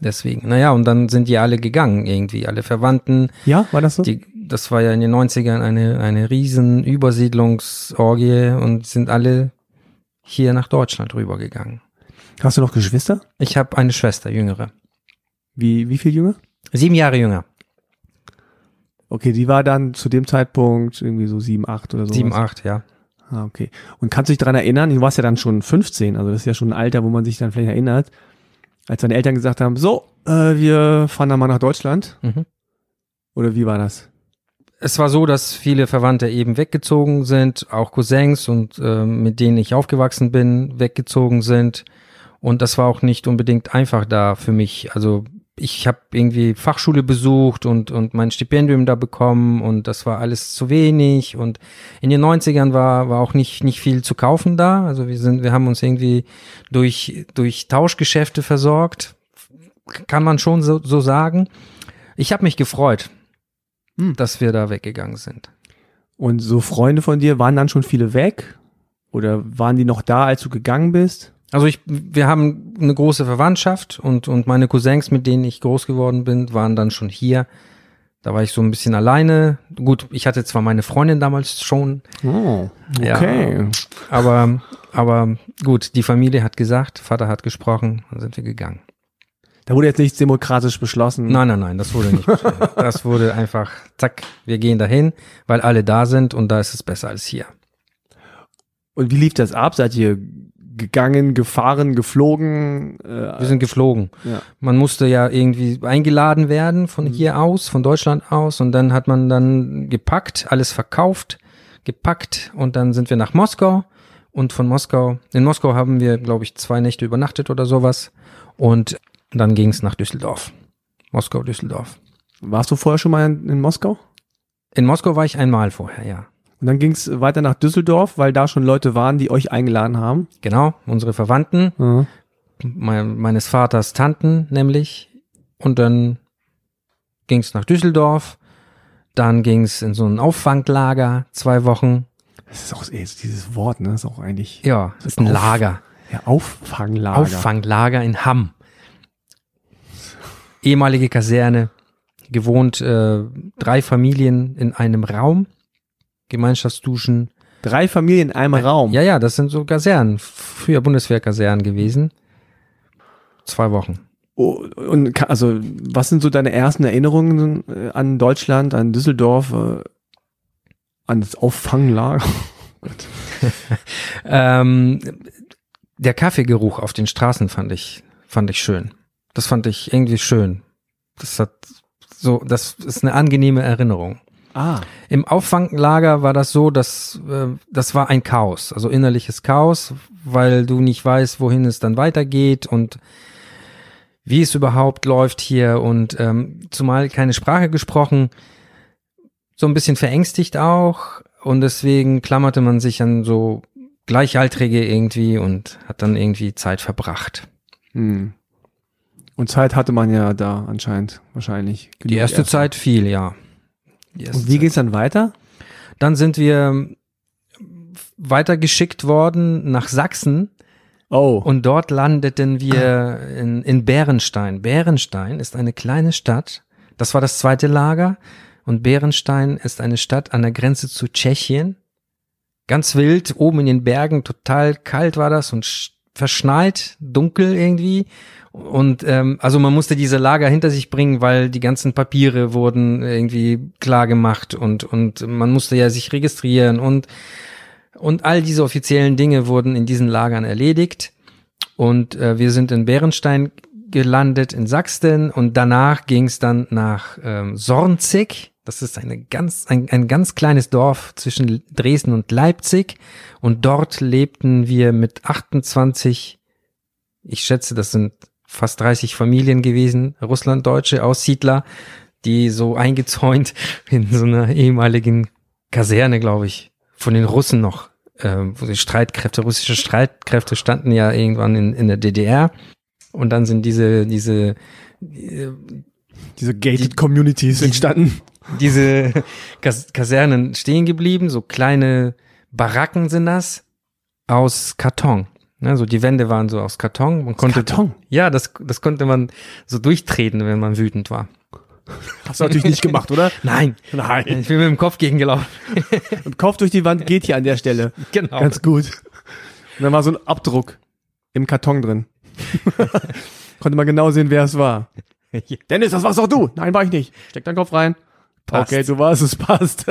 Deswegen. Naja, und dann sind die alle gegangen irgendwie. Alle Verwandten. Ja, war das so? Die, das war ja in den 90ern eine, eine riesen Übersiedlungsorgie und sind alle hier nach Deutschland rübergegangen. Hast du noch Geschwister? Ich habe eine Schwester, jüngere. Wie, wie viel Jünger? Sieben Jahre jünger. Okay, die war dann zu dem Zeitpunkt irgendwie so sieben, acht oder so. Sieben, acht, ja. Ah, okay. Und kannst du dich daran erinnern, du warst ja dann schon 15, also das ist ja schon ein Alter, wo man sich dann vielleicht erinnert, als deine Eltern gesagt haben, so, äh, wir fahren dann mal nach Deutschland. Mhm. Oder wie war das? Es war so, dass viele Verwandte eben weggezogen sind, auch Cousins und äh, mit denen ich aufgewachsen bin, weggezogen sind. Und das war auch nicht unbedingt einfach da für mich. Also ich habe irgendwie Fachschule besucht und, und mein Stipendium da bekommen und das war alles zu wenig und in den 90ern war, war auch nicht, nicht viel zu kaufen da. Also wir sind, wir haben uns irgendwie durch, durch Tauschgeschäfte versorgt. Kann man schon so, so sagen. Ich habe mich gefreut, Hm. dass wir da weggegangen sind. Und so Freunde von dir, waren dann schon viele weg? Oder waren die noch da, als du gegangen bist? Also ich, wir haben eine große Verwandtschaft und, und meine Cousins, mit denen ich groß geworden bin, waren dann schon hier. Da war ich so ein bisschen alleine. Gut, ich hatte zwar meine Freundin damals schon, Oh, Ja. okay. aber, aber gut, die Familie hat gesagt, Vater hat gesprochen, dann sind wir gegangen. Da wurde jetzt nichts demokratisch beschlossen. Nein, nein, nein, das wurde nicht. beschlossen. das wurde einfach, zack, wir gehen dahin, weil alle da sind und da ist es besser als hier. Und wie lief das ab? Seid ihr gegangen, gefahren, geflogen? Wir Äh, sind geflogen. ja. Man musste ja irgendwie eingeladen werden von hier aus, von Deutschland aus und dann hat man dann gepackt, alles verkauft, gepackt und dann sind wir nach Moskau und von Moskau, in Moskau haben wir, glaube ich, zwei Nächte übernachtet oder sowas und dann ging es nach Düsseldorf. Moskau, Düsseldorf. Warst du vorher schon mal in, in Moskau? In Moskau war ich einmal vorher, ja. Und dann ging es weiter nach Düsseldorf, weil da schon Leute waren, die euch eingeladen haben. Genau, unsere Verwandten, Mhm. mein, meines Vaters Tanten nämlich. Und dann ging es nach Düsseldorf. Dann ging es in so ein Auffanglager, zwei Wochen. Das ist auch ey, dieses Wort, ne? Das ist auch eigentlich Ja, das ist ein Auf- Lager. ja, Auffanglager. Auffanglager in Hamm. Ehemalige Kaserne. Gewohnt äh, drei Familien in einem Raum. Gemeinschaftsduschen. Drei Familien in einem Raum. Ja, ja, das sind so Kasernen. Früher Bundeswehrkasernen gewesen. Zwei Wochen. Oh, und also, was sind so deine ersten Erinnerungen äh, an Deutschland, an Düsseldorf, äh, an das Auffanglager? Ähm, der Kaffeegeruch auf den Straßen fand ich, fand ich schön. Das fand ich irgendwie schön. Das hat so, das ist eine angenehme Erinnerung. Ah, Im Auffanglager war das so, dass äh, das war ein Chaos, also innerliches Chaos, weil du nicht weißt, wohin es dann weitergeht und wie es überhaupt läuft hier und ähm, zumal keine Sprache gesprochen, so ein bisschen verängstigt auch und deswegen klammerte man sich an so Gleichaltrige irgendwie und hat dann irgendwie Zeit verbracht. hm. Und Zeit hatte man ja da anscheinend wahrscheinlich. Die erste Zeit viel, ja. Erste Und wie geht's dann weiter? Dann sind wir weitergeschickt worden nach Sachsen Oh, und dort landeten wir in, in Bärenstein. Bärenstein ist eine kleine Stadt. Das war das zweite Lager. Und Bärenstein ist eine Stadt an der Grenze zu Tschechien. Ganz wild, oben in den Bergen, total kalt war das und sch- verschneit, dunkel irgendwie. Und ähm, also man musste diese Lager hinter sich bringen, weil die ganzen Papiere wurden irgendwie klar gemacht und und man musste ja sich registrieren und und all diese offiziellen Dinge wurden in diesen Lagern erledigt. Und äh, wir sind in Bärenstein gelandet in Sachsen und danach ging es dann nach ähm, Sornzig. Das ist eine ganz, ein, ein ganz kleines Dorf zwischen Dresden und Leipzig. Und dort lebten wir mit 28, ich schätze, das sind fast 30 Familien gewesen, Russlanddeutsche Aussiedler, die so eingezäunt in so einer ehemaligen Kaserne, glaube ich, von den Russen noch, äh, wo die Streitkräfte, russische Streitkräfte standen ja irgendwann in, in der DDR und dann sind diese, diese, äh, Diese gated Communities entstanden. diese Kas Kasernen stehen geblieben, so kleine Baracken sind das aus Karton. Ne, so die Wände waren so aus Karton. Man konnte, Karton? Ja, das, das konnte man so durchtreten, wenn man wütend war. Hast du natürlich nicht gemacht, oder? Nein, Nein. ich bin mit dem Kopf gegengelaufen. Und Kopf durch die Wand geht hier an der Stelle. Genau. Ganz gut. Und dann war so ein Abdruck im Karton drin. Konnte man genau sehen, wer es war. Dennis, das warst doch du. Nein, war ich nicht. Steck deinen Kopf rein. Passt. Okay, du warst es, passt.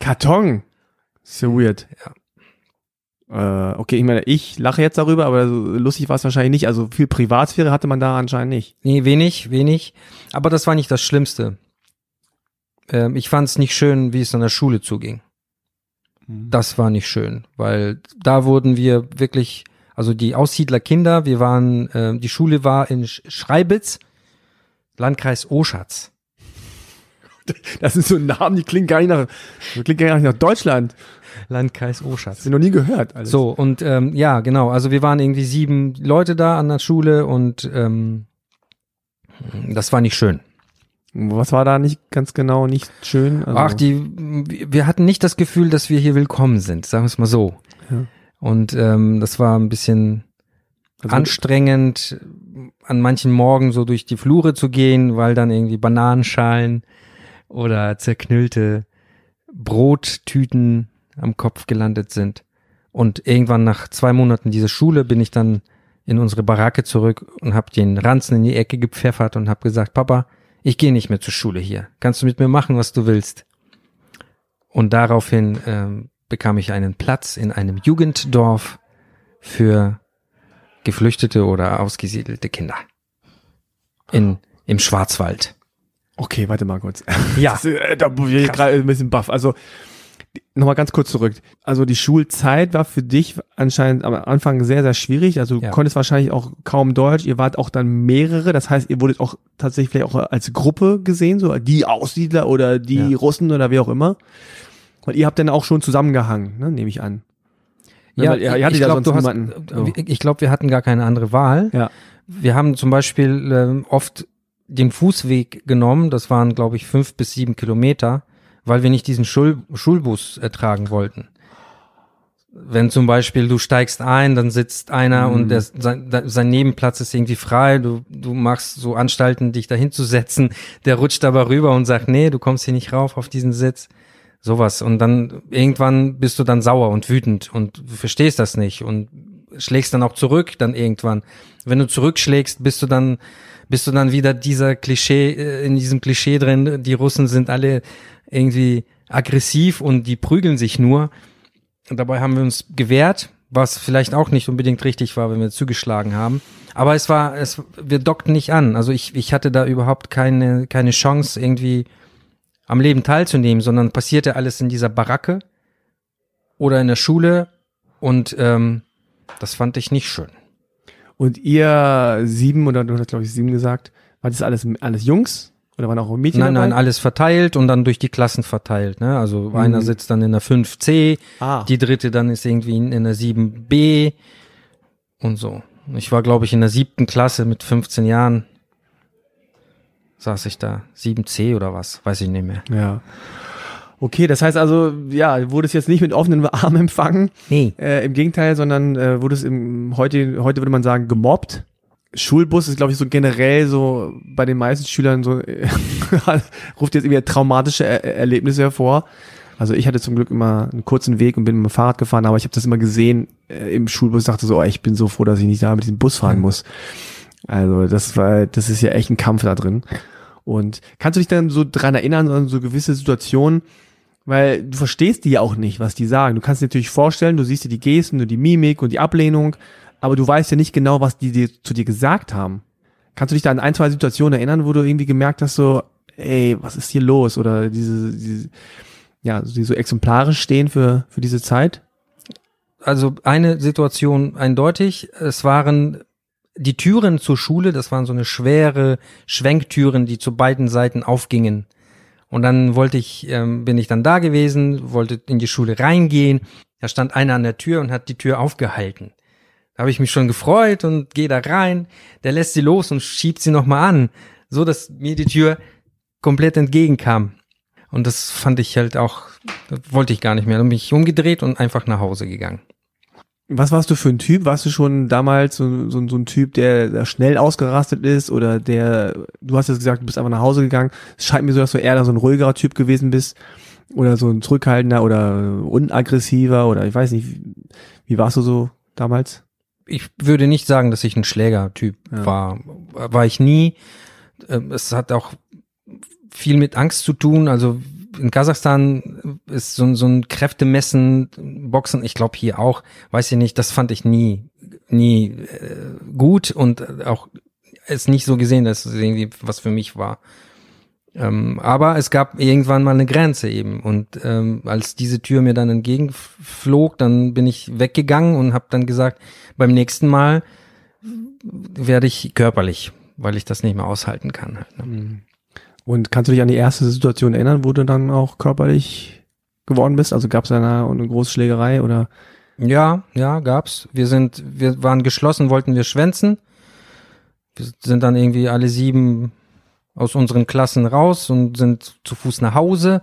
Karton. So weird. Ja. Äh, okay, ich meine, ich lache jetzt darüber, aber so lustig war es wahrscheinlich nicht. Also viel Privatsphäre hatte man da anscheinend nicht. Nee, wenig, wenig. Aber das war nicht das Schlimmste. Ähm, ich fand es nicht schön, wie es an der Schule zuging. Das war nicht schön, weil da wurden wir wirklich, also die Aussiedlerkinder, wir waren, ähm, die Schule war in Sch Schreibitz, Landkreis Oschatz. Das sind so Namen, die klingen gar nicht nach, die klingen gar nicht nach Deutschland. Landkreis Oschatz. sind noch nie gehört. Alles. So, und ähm, ja, genau, also wir waren irgendwie sieben Leute da an der Schule und ähm, das war nicht schön. Was war da nicht ganz genau nicht schön? Also, Ach, die, wir hatten nicht das Gefühl, dass wir hier willkommen sind, sagen wir es mal so. Ja. Und ähm, das war ein bisschen also, anstrengend, an manchen Morgen so durch die Flure zu gehen, weil dann irgendwie Bananenschalen oder zerknüllte Brottüten am Kopf gelandet sind. Und irgendwann nach zwei Monaten dieser Schule bin ich dann in unsere Baracke zurück und habe den Ranzen in die Ecke gepfeffert und habe gesagt, Papa, ich gehe nicht mehr zur Schule hier. Kannst du mit mir machen, was du willst? Und daraufhin ähm, bekam ich einen Platz in einem Jugenddorf für geflüchtete oder ausgesiedelte Kinder. In, im Schwarzwald. Okay, warte mal kurz. Ja. Äh, da bin ich gerade ein bisschen baff. Also nochmal ganz kurz zurück. Also die Schulzeit war für dich anscheinend am Anfang sehr, sehr schwierig. Also du Ja. konntest wahrscheinlich auch kaum Deutsch. Ihr wart auch dann mehrere. Das heißt, ihr wurdet auch tatsächlich vielleicht auch als Gruppe gesehen, so die Aussiedler oder die Ja. Russen oder wie auch immer. Und ihr habt dann auch schon zusammengehangen, ne, nehme ich an. Ja, weil ihr- ihr hattet du hast, niemanden. So. ich glaube, wir hatten gar keine andere Wahl. Ja. Wir haben zum Beispiel ähm, oft den Fußweg genommen, das waren, glaube ich, fünf bis sieben Kilometer, weil wir nicht diesen Schul Schulbus ertragen wollten. Wenn zum Beispiel du steigst ein, dann sitzt einer Mhm. und der, sein, sein Nebenplatz ist irgendwie frei, du, du machst so Anstalten, dich dahin zu setzen, der rutscht aber rüber und sagt, nee, du kommst hier nicht rauf auf diesen Sitz. Sowas. Und dann irgendwann bist du dann sauer und wütend und du verstehst das nicht und schlägst dann auch zurück dann irgendwann. Wenn du zurückschlägst, bist du dann, bist du dann wieder dieser Klischee, äh, in diesem Klischee drin, die Russen sind alle irgendwie aggressiv und die prügeln sich nur. Und dabei haben wir uns gewehrt, was vielleicht auch nicht unbedingt richtig war, wenn wir zugeschlagen haben. Aber es war, es, wir dockten nicht an. Also ich, ich hatte da überhaupt keine, keine Chance, irgendwie am Leben teilzunehmen, sondern passierte alles in dieser Baracke oder in der Schule und ähm, das fand ich nicht schön. Und ihr sieben oder du hast glaube ich sieben gesagt, war das alles alles Jungs oder waren auch Mädchen Nein, dabei? nein, alles verteilt und dann durch die Klassen verteilt. Ne? Also einer sitzt dann in der 5C, Ah. die dritte dann ist irgendwie in, in der 7B und so. Ich war, glaube ich, in der siebten Klasse mit 15 Jahren. Saß ich da. 7C oder was? Weiß ich nicht mehr. Ja. Okay, das heißt also, ja, du wurdest jetzt nicht mit offenen Armen empfangen, Nee. äh, im Gegenteil, sondern äh, wurdest im, heute, heute würde man sagen, gemobbt. Schulbus ist, glaube ich, so generell so bei den meisten Schülern so, äh, ruft jetzt irgendwie traumatische er Erlebnisse hervor. Also ich hatte zum Glück immer einen kurzen Weg und bin mit dem Fahrrad gefahren, aber ich habe das immer gesehen äh, im Schulbus, dachte so, oh, ich bin so froh, dass ich nicht da mit diesem Bus fahren muss. Also das war, das ist ja echt ein Kampf da drin. Und kannst du dich dann so dran erinnern, an so gewisse Situationen, weil du verstehst die ja auch nicht, was die sagen. Du kannst dir natürlich vorstellen, du siehst dir die Gesten und die Mimik und die Ablehnung, aber du weißt ja nicht genau, was die dir zu dir gesagt haben. Kannst du dich da an ein, zwei Situationen erinnern, wo du irgendwie gemerkt hast, so, ey, was ist hier los? Oder diese, diese ja, die so exemplarisch stehen für, für diese Zeit? Also eine Situation eindeutig. Es waren die Türen zur Schule, das waren so eine schwere Schwenktüren, die zu beiden Seiten aufgingen. Und dann wollte ich, ähm, bin ich dann da gewesen, wollte in die Schule reingehen. Da stand einer an der Tür und hat die Tür aufgehalten. Da habe ich mich schon gefreut und gehe da rein. Der lässt sie los und schiebt sie nochmal an, so dass mir die Tür komplett entgegenkam. Und das fand ich halt auch, das wollte ich gar nicht mehr. Dann bin ich umgedreht und einfach nach Hause gegangen. Was warst du für ein Typ? Warst du schon damals so, so, so ein Typ, der, der schnell ausgerastet ist oder der, du hast jetzt gesagt, du bist einfach nach Hause gegangen. Es scheint mir so, dass du eher so ein ruhigerer Typ gewesen bist oder so ein zurückhaltender oder unaggressiver oder ich weiß nicht, wie, warst du so damals? Ich würde nicht sagen, dass ich ein Schlägertyp Ja. war. War ich nie. Ähm, Es hat auch viel mit Angst zu tun. Also in Kasachstan ist so, ein- so ein Kräftemessen, Boxen, ich glaube hier auch, weiß ich nicht, das fand ich nie, nie äh, gut und auch es nicht so gesehen, dass es irgendwie was für mich war. Ähm, aber es gab irgendwann mal eine Grenze eben und ähm, als diese Tür mir dann entgegenflog, dann bin ich weggegangen und habe dann gesagt, beim nächsten Mal werde ich körperlich, weil ich das nicht mehr aushalten kann. Halt, ne? Und kannst du dich an die erste Situation erinnern, wo du dann auch körperlich geworden bist? Also gab es da eine, eine große Schlägerei oder? Ja, ja, gab's. Wir sind, wir waren geschlossen, wollten wir schwänzen. Wir sind dann irgendwie alle sieben aus unseren Klassen raus und sind zu Fuß nach Hause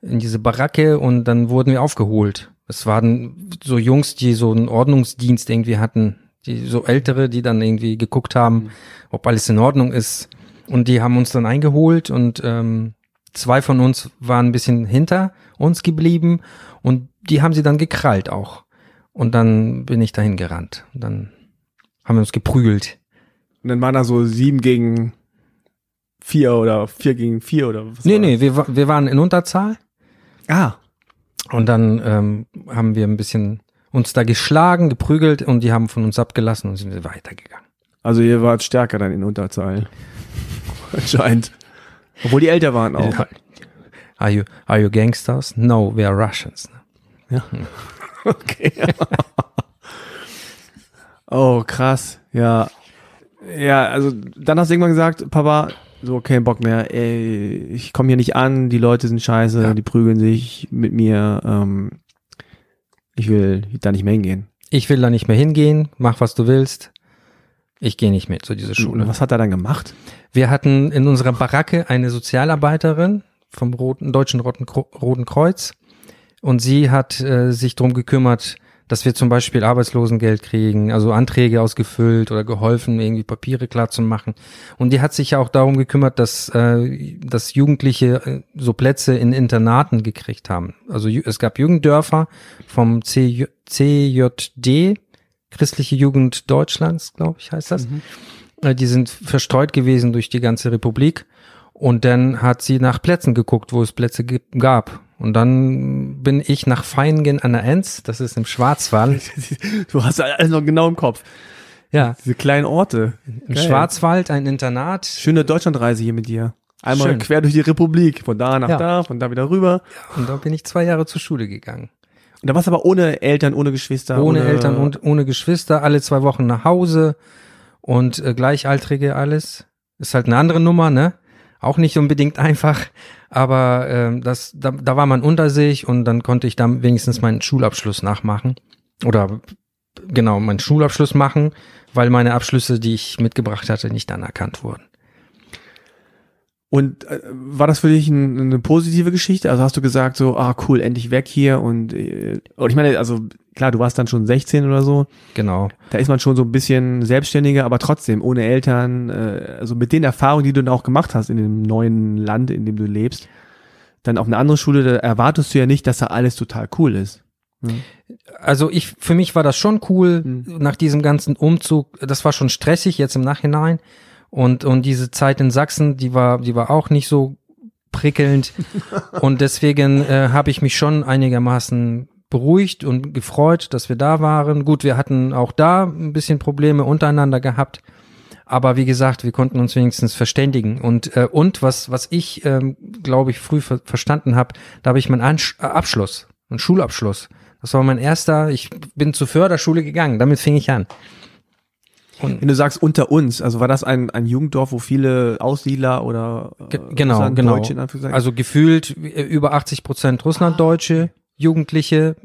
in diese Baracke und dann wurden wir aufgeholt. Es waren so Jungs, die so einen Ordnungsdienst irgendwie hatten, die so ältere, die dann irgendwie geguckt haben, ob alles in Ordnung ist. Und die haben uns dann eingeholt und ähm, zwei von uns waren ein bisschen hinter uns geblieben und die haben sie dann gekrallt auch. Und dann bin ich dahin gerannt. Und dann haben wir uns geprügelt. Und dann waren da so sieben gegen vier oder vier gegen vier oder was? Nee, nee, wir, wir waren in Unterzahl? Ah, und dann ähm, haben wir ein bisschen uns da geschlagen, geprügelt und die haben von uns abgelassen und sind weitergegangen. also ihr wart stärker dann in Unterzahl. Anscheinend. Obwohl die älter waren auch. Ja. Are you, are you gangsters? No, we are Russians. Ja. Okay. oh, krass. Ja. Ja, also dann hast du irgendwann gesagt, Papa, so kein Bock mehr, ey, ich komme hier nicht an, die Leute sind scheiße, Ja. die prügeln sich mit mir, ähm, ich will da nicht mehr hingehen. Ich will da nicht mehr hingehen, mach was du willst. Ich gehe nicht mehr zu dieser Schule. Und was hat er dann gemacht? Wir hatten in unserer Baracke eine Sozialarbeiterin vom Roten, Deutschen Roten, Roten Kreuz und sie hat äh, sich drum gekümmert, dass wir zum Beispiel Arbeitslosengeld kriegen, also Anträge ausgefüllt oder geholfen, irgendwie Papiere klar zu machen. Und die hat sich ja auch darum gekümmert, dass, äh, dass Jugendliche äh, so Plätze in Internaten gekriegt haben. Also es gab Jugenddörfer vom CJ, CJD, Christliche Jugend Deutschlands, glaube ich, heißt das. Äh, Die sind verstreut gewesen durch die ganze Republik. Und dann hat sie nach Plätzen geguckt, wo es Plätze gab. Und dann bin ich nach Feingen an der Enz, das ist im Schwarzwald. Du hast alles noch genau im Kopf. Ja, Diese kleinen Orte. im Geil. Schwarzwald ein Internat. Schöne Deutschlandreise hier mit dir. Einmal Schön. quer durch die Republik, von da nach Ja. da, von da wieder rüber. Und da bin ich zwei Jahre zur Schule gegangen. Da warst du aber ohne Eltern, ohne Geschwister. Ohne Eltern und ohne Geschwister, alle zwei Wochen nach Hause und äh, Gleichaltrige alles. Ist halt eine andere Nummer, ne? Auch nicht unbedingt einfach, aber ähm, das, da, da war man unter sich und dann konnte ich dann wenigstens meinen Schulabschluss nachmachen. Oder genau, meinen Schulabschluss machen, weil meine Abschlüsse, die ich mitgebracht hatte, nicht anerkannt wurden. Und äh, war das für dich ein, eine positive Geschichte? Also hast du gesagt so, ah cool, endlich weg hier und, äh, und ich meine, also klar, du warst dann schon 16 oder so, Genau. da ist man schon so ein bisschen selbstständiger, aber trotzdem ohne Eltern, äh, also mit den Erfahrungen, die du dann auch gemacht hast in dem neuen Land, in dem du lebst, dann auf eine andere Schule, da erwartest du ja nicht, dass da alles total cool ist. Also ich, für mich war das schon cool Mhm. nach diesem ganzen Umzug. Das war schon stressig jetzt im Nachhinein. Und, und diese Zeit in Sachsen, die war, die war auch nicht so prickelnd. und deswegen äh, habe ich mich schon einigermaßen beruhigt und gefreut, dass wir da waren. Gut, wir hatten auch da ein bisschen Probleme untereinander gehabt. Aber wie gesagt, wir konnten uns wenigstens verständigen. Und, äh, und was, was ich, ähm, glaube ich, früh ver verstanden habe, da habe ich meinen Ansch äh, Abschluss, einen Schulabschluss. Das war mein erster, ich bin zur Förderschule gegangen, damit fing ich an. Und Wenn du sagst unter uns, also war das ein, ein Jugenddorf, wo viele Aussiedler oder äh, Ge genau, sagen, genau. Deutsche in Anführungszeichen? Also gefühlt äh, über 80 Prozent Russlanddeutsche, Jugendliche,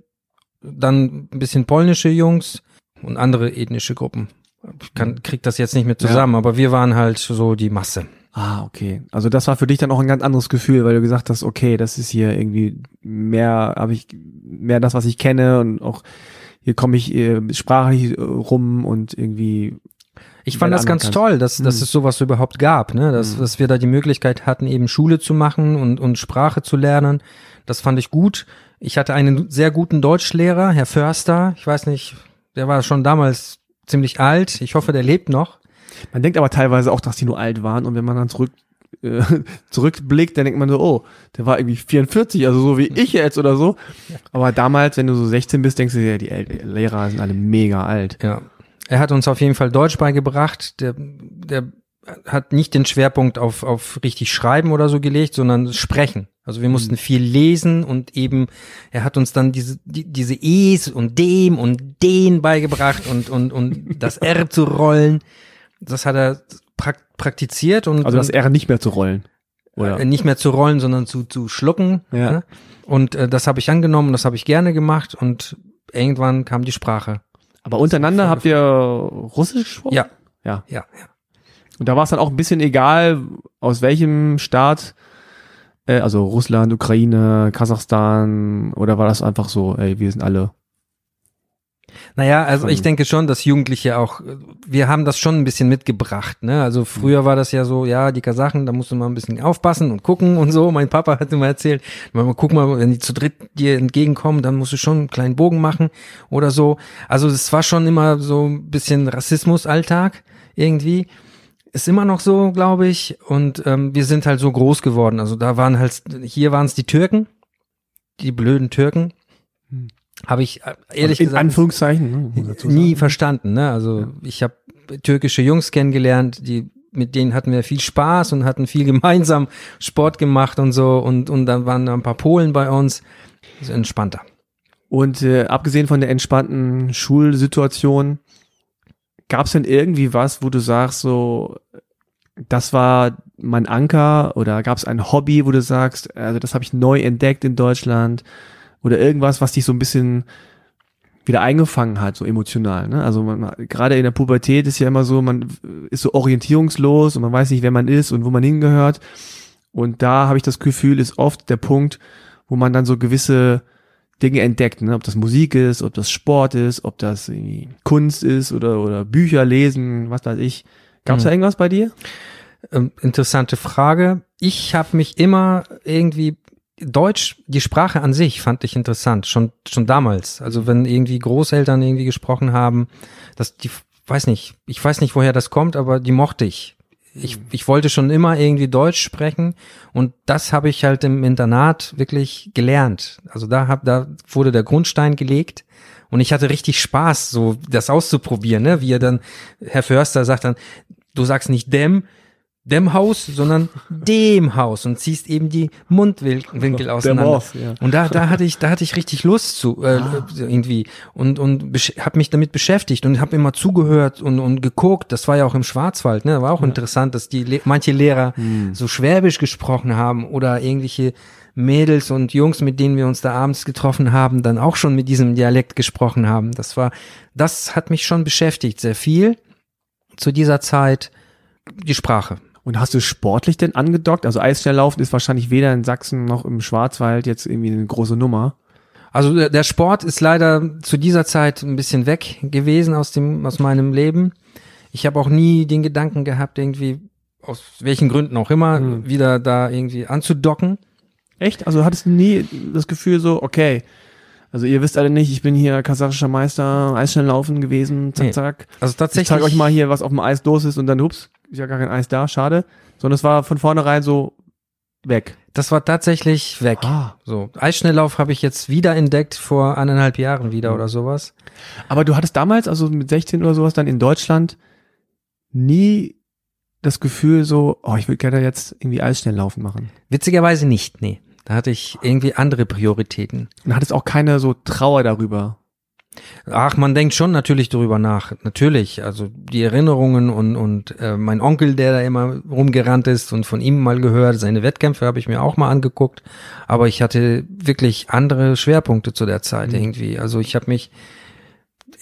dann ein bisschen polnische Jungs und andere ethnische Gruppen. Ich kann, krieg das jetzt nicht mehr zusammen, aber wir waren halt so die Masse. ah, okay. Also das war für dich dann auch ein ganz anderes Gefühl, weil du gesagt hast, okay, das ist hier irgendwie mehr, habe ich mehr das, was ich kenne und auch hier komme ich äh, sprachlich äh, rum und irgendwie Ich fand das ganz anderen toll, dass, dass Hm. es sowas überhaupt gab, ne? dass, Hm. dass wir da die Möglichkeit hatten, eben Schule zu machen und, und Sprache zu lernen. Das fand ich gut. Ich hatte einen sehr guten Deutschlehrer, Herr Förster. Ich weiß nicht, der war schon damals ziemlich alt. Ich hoffe, der lebt noch. Man denkt aber teilweise auch, dass die nur alt waren und wenn man dann zurück äh, zurückblickt, dann denkt man so, oh, der war irgendwie 44, also so wie ich jetzt oder so. Aber damals, wenn du so 16 bist, denkst du dir, die Lehrer sind alle mega alt. Ja. Er hat uns auf jeden Fall Deutsch beigebracht. Der, der hat nicht den Schwerpunkt auf, auf richtig Schreiben oder so gelegt, sondern Sprechen. Also wir mussten viel lesen und eben, er hat uns dann diese, die, diese E's und dem und den beigebracht und, und, und das R zu rollen. Das hat er praktiziert und, Also das R nicht mehr zu rollen. Oder? äh, nicht mehr zu rollen, sondern zu, zu schlucken. Ja. Ne? Und äh, das habe ich angenommen, das habe ich gerne gemacht und irgendwann kam die Sprache. Aber untereinander habt ihr Russisch gesprochen? Ja, Ja. ja, ja. Und da war es dann auch ein bisschen egal, aus welchem Staat, äh, also Russland, Ukraine, Kasachstan, oder war das einfach so, ey, wir sind alle. Naja, also ich denke schon, dass Jugendliche auch, wir haben das schon ein bisschen mitgebracht, ne? Also früher war das ja so, ja, die Kasachen, da musst du mal ein bisschen aufpassen und gucken und so. Mein Papa hat immer erzählt, mal guck mal, wenn die zu dritt dir entgegenkommen, dann musst du schon einen kleinen Bogen machen oder so. Also es war schon immer so ein bisschen Rassismus-Alltag irgendwie. Ist immer noch so, glaube ich. Und ähm, wir sind halt so groß geworden. Also da waren halt, hier waren es die Türken, die blöden Türken. Hm. Habe ich äh, ehrlich in gesagt Anführungszeichen, ne, nie verstanden. Ne? Also ich habe türkische Jungs kennengelernt, die mit denen hatten wir viel Spaß und hatten viel gemeinsam Sport gemacht und so und und dann waren da ein paar Polen bei uns. Das ist entspannter. Und äh, abgesehen von der entspannten Schulsituation, gab es denn irgendwie was, wo du sagst, so, das war mein Anker oder gab es ein Hobby, wo du sagst, also das habe ich neu entdeckt in Deutschland oder irgendwas, was dich so ein bisschen wieder eingefangen hat, so emotional. Ne? Also man, gerade in der Pubertät ist ja immer so, man ist so orientierungslos und man weiß nicht, wer man ist und wo man hingehört. Und da habe ich das Gefühl, ist oft der Punkt, wo man dann so gewisse Dinge entdeckt, ne? ob das Musik ist, ob das Sport ist, ob das Kunst ist oder, oder Bücher lesen, was weiß ich. Gab es da Mhm. irgendwas bei dir? Ähm, interessante Frage. Ich habe mich immer irgendwie Deutsch, die Sprache an sich fand ich interessant, schon schon damals. Also wenn irgendwie Großeltern irgendwie gesprochen haben, dass die weiß nicht, ich weiß nicht, woher das kommt, aber die mochte ich. Ich, ich wollte schon immer irgendwie Deutsch sprechen und das habe ich halt im Internat wirklich gelernt. Also da hab, da wurde der Grundstein gelegt und ich hatte richtig Spaß, so das auszuprobieren, ne? Wie er dann, Herr Förster sagt dann, du sagst nicht dem, dem Haus, sondern dem Haus und ziehst eben die Mundwinkel auseinander. Boss, ja. Und da, da hatte ich, da hatte ich richtig Lust zu äh, irgendwie und und habe mich damit beschäftigt und habe immer zugehört und und geguckt. Das war ja auch im Schwarzwald, ne? War auch interessant, dass die Le manche Lehrer so Schwäbisch gesprochen haben oder irgendwelche Mädels und Jungs, mit denen wir uns da abends getroffen haben, dann auch schon mit diesem Dialekt gesprochen haben. Das war, das hat mich schon beschäftigt, sehr viel zu dieser Zeit. Die Sprache. Und hast du sportlich denn angedockt? Also Eisschnelllaufen ist wahrscheinlich weder in Sachsen noch im Schwarzwald jetzt irgendwie eine große Nummer. Also der, Sport ist leider zu dieser Zeit ein bisschen weg gewesen aus dem aus meinem Leben. Ich habe auch nie den Gedanken gehabt, irgendwie aus welchen Gründen auch immer Mhm. wieder da irgendwie anzudocken. Echt? Also hattest du nie das Gefühl so, okay, also ihr wisst alle nicht, ich bin hier kasachischer Meister, Eisschnelllaufen gewesen, zack, Nee. zack. Also Ich tatsächlich. zeige euch mal hier, was auf dem Eis los ist und dann, ups, ist ja gar kein Eis da, schade. Sondern es war von vornherein so weg. Das war tatsächlich weg. Ah. So Eisschnelllauf habe ich jetzt wieder entdeckt vor eineinhalb Jahren wieder Mhm. oder sowas. Aber du hattest damals, also mit 16 oder sowas, dann in Deutschland nie das Gefühl so, oh, ich würde gerne jetzt irgendwie Eisschnelllaufen machen. Witzigerweise nicht, nee. Da hatte ich irgendwie andere Prioritäten. Und hattest auch keine so Trauer darüber. Ach, man denkt schon natürlich darüber nach. Natürlich. Also die Erinnerungen und, und äh, mein Onkel, der da immer rumgerannt ist und von ihm mal gehört, seine Wettkämpfe habe ich mir auch mal angeguckt. Aber ich hatte wirklich andere Schwerpunkte zu der Zeit mhm. irgendwie. Also ich habe mich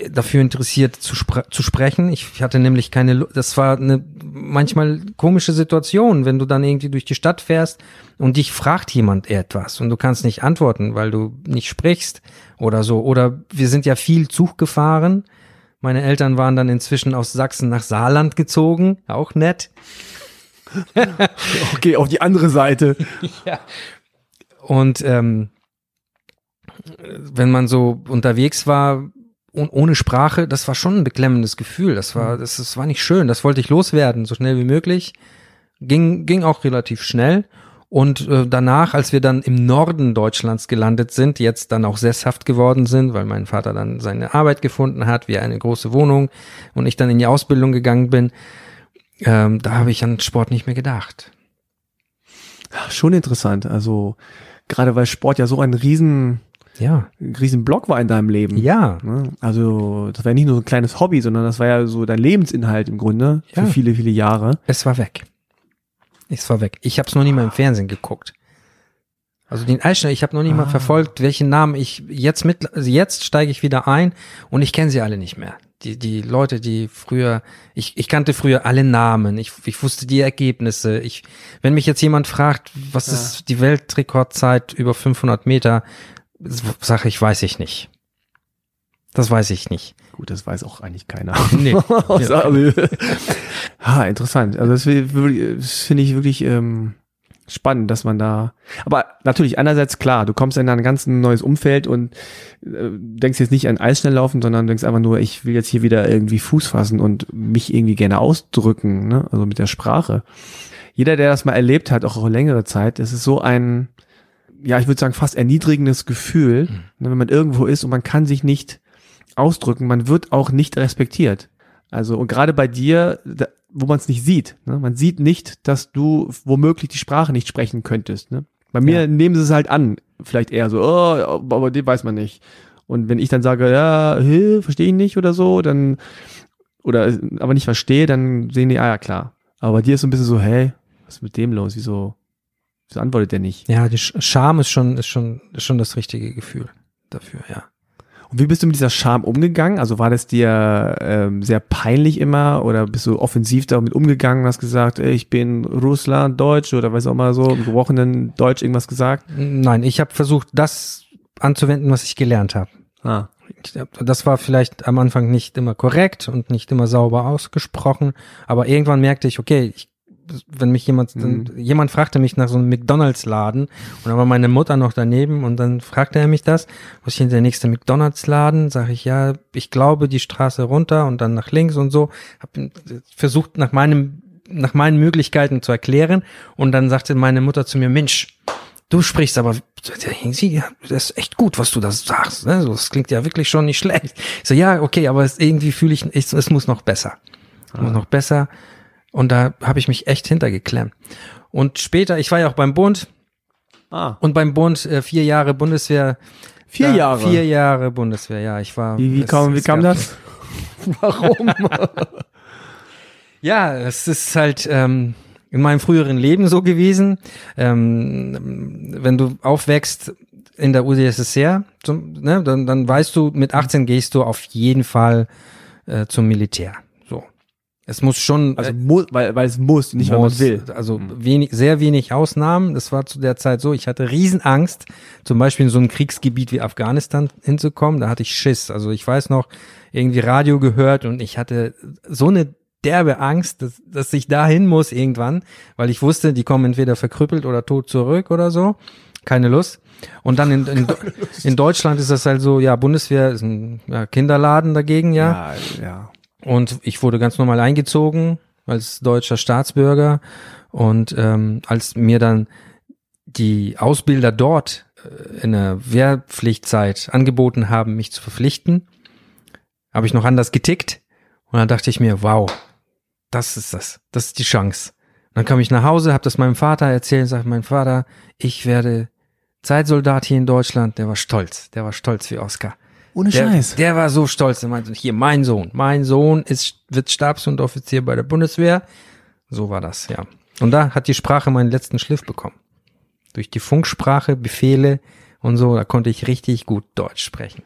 dafür interessiert zu, spre zu sprechen. Ich hatte nämlich keine, das war eine manchmal komische Situation, wenn du dann irgendwie durch die Stadt fährst und dich fragt jemand etwas und du kannst nicht antworten, weil du nicht sprichst oder so. Oder wir sind ja viel Zug gefahren. Meine Eltern waren dann inzwischen aus Sachsen nach Saarland gezogen, auch nett. okay, auf die andere Seite. ja. Und ähm, wenn man so unterwegs war, und ohne Sprache, das war schon ein beklemmendes Gefühl. Das war, mhm. das, das war nicht schön. Das wollte ich loswerden, so schnell wie möglich. Ging, ging auch relativ schnell. Und äh, danach, als wir dann im Norden Deutschlands gelandet sind, jetzt dann auch sesshaft geworden sind, weil mein Vater dann seine Arbeit gefunden hat, wir eine große Wohnung und ich dann in die Ausbildung gegangen bin, ähm, da habe ich an Sport nicht mehr gedacht. Schon interessant. Also gerade weil Sport ja so ein riesen ja. ein riesen Block war in deinem Leben. Ja. Ne? Also das war ja nicht nur so ein kleines Hobby, sondern das war ja so dein Lebensinhalt im Grunde ja. für viele, viele Jahre. Es war weg. Es war weg. Ich habe es noch nie mal im Fernsehen geguckt. Also den Eisner, ich habe noch nicht ah. mal verfolgt, welchen Namen ich jetzt mit, also jetzt steige ich wieder ein und ich kenne sie alle nicht mehr. Die, die Leute, die früher, ich, ich kannte früher alle Namen, ich, ich wusste die Ergebnisse. Ich, wenn mich jetzt jemand fragt, was ja. ist die Weltrekordzeit über 500 Meter, Sache ich, weiß ich nicht. Das weiß ich nicht. Gut, das weiß auch eigentlich keiner. Nee. ha, interessant. Also das, finde ich wirklich ähm, spannend, dass man da. Aber natürlich, einerseits klar, du kommst in ein ganz neues Umfeld und äh, denkst jetzt nicht an Eisschnelllaufen, sondern denkst einfach nur, ich will jetzt hier wieder irgendwie Fuß fassen und mich irgendwie gerne ausdrücken, ne? Also mit der Sprache. Jeder, der das mal erlebt hat, auch, auch längere Zeit, es ist so ein ja, ich würde sagen, fast erniedrigendes Gefühl, mhm. Ne, wenn man irgendwo ist und man kann sich nicht ausdrücken, man wird auch nicht respektiert. Also, und gerade bei dir, da, wo man es nicht sieht, ne? man sieht nicht, dass du womöglich die Sprache nicht sprechen könntest. Ne? Bei mir ja. nehmen sie es halt an, vielleicht eher so, oh, aber den weiß man nicht. Und wenn ich dann sage, ja, verstehe ich nicht oder so, dann, oder aber nicht verstehe, dann sehen die, ah ja, klar. Aber bei dir ist so ein bisschen so, hey, was ist mit dem los? Wieso, Wieso antwortet der nicht? Ja, die Scham ist schon, ist schon, ist schon das richtige Gefühl dafür, ja. Und wie bist du mit dieser Scham umgegangen? Also war das dir ähm, sehr peinlich immer oder bist du offensiv damit umgegangen und hast gesagt, ey, ich bin Russland, Deutsch oder weiß auch mal so, im gebrochenen Deutsch irgendwas gesagt? Nein, ich habe versucht, das anzuwenden, was ich gelernt habe. Ah. Das war vielleicht am Anfang nicht immer korrekt und nicht immer sauber ausgesprochen, aber irgendwann merkte ich, okay, ich wenn mich jemand, mhm. jemand fragte mich nach so einem McDonalds-Laden und dann war meine Mutter noch daneben und dann fragte er mich das, wo ist hier der nächste McDonalds-Laden? Sag ich, ja, ich glaube die Straße runter und dann nach links und so. Hab versucht nach meinem, nach meinen Möglichkeiten zu erklären und dann sagte meine Mutter zu mir, Mensch, du sprichst aber, das ist echt gut, was du da sagst. Ne? Das klingt ja wirklich schon nicht schlecht. Ich so, ja, okay, aber es, irgendwie fühle ich, es, es muss noch besser. Es muss ah. noch besser. Und da habe ich mich echt hintergeklemmt. Und später, ich war ja auch beim Bund. Ah. Und beim Bund äh, vier Jahre Bundeswehr. Vier da, Jahre? Vier Jahre Bundeswehr, ja. Ich war. Wie, wie, es, kam, wie kam das? Warum? ja, es ist halt ähm, in meinem früheren Leben so gewesen. Ähm, wenn du aufwächst in der UdSSR, zum, ne, dann, dann weißt du, mit 18 gehst du auf jeden Fall äh, zum Militär. Es muss schon. Also muss, weil, weil es muss, nicht muss, weil man will. Also wenig, sehr wenig Ausnahmen. Das war zu der Zeit so. Ich hatte Riesenangst, zum Beispiel in so ein Kriegsgebiet wie Afghanistan hinzukommen. Da hatte ich Schiss. Also ich weiß noch, irgendwie Radio gehört und ich hatte so eine derbe Angst, dass, dass ich dahin muss irgendwann, weil ich wusste, die kommen entweder verkrüppelt oder tot zurück oder so. Keine Lust. Und dann in, in, in Deutschland ist das halt so, ja, Bundeswehr ist ein ja, Kinderladen dagegen, ja. Ja, ja. Und ich wurde ganz normal eingezogen als deutscher Staatsbürger. Und ähm, als mir dann die Ausbilder dort äh, in der Wehrpflichtzeit angeboten haben, mich zu verpflichten, habe ich noch anders getickt. Und dann dachte ich mir, wow, das ist das, das ist die Chance. Und dann kam ich nach Hause, habe das meinem Vater erzählt und sagte, mein Vater, ich werde Zeitsoldat hier in Deutschland. Der war stolz, der war stolz wie Oscar. Ohne Der, Scheiß. der war so stolz. Der meinte, hier, mein Sohn, mein Sohn ist, wird Stabsunteroffizier bei der Bundeswehr. So war das, ja. Und da hat die Sprache meinen letzten Schliff bekommen. Durch die Funksprache, Befehle und so, da konnte ich richtig gut Deutsch sprechen.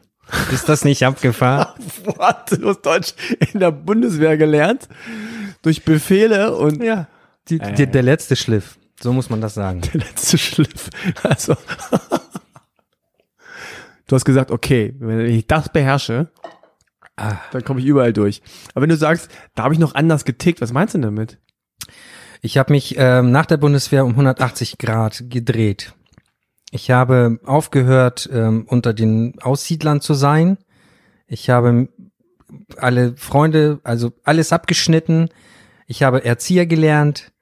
Ist das nicht abgefahren? What? Du hast Deutsch in der Bundeswehr gelernt? Durch Befehle und ja. Die, Äh. die, der letzte Schliff. So muss man das sagen. der letzte Schliff. Also. du hast gesagt, okay, wenn ich das beherrsche, Ah. dann komme ich überall durch. Aber wenn du sagst, da habe ich noch anders getickt, was meinst du damit? Ich habe mich ähm, nach der Bundeswehr um 180 Grad gedreht. Ich habe aufgehört, ähm, unter den Aussiedlern zu sein. Ich habe alle Freunde, also alles abgeschnitten. Ich habe Erzieher gelernt.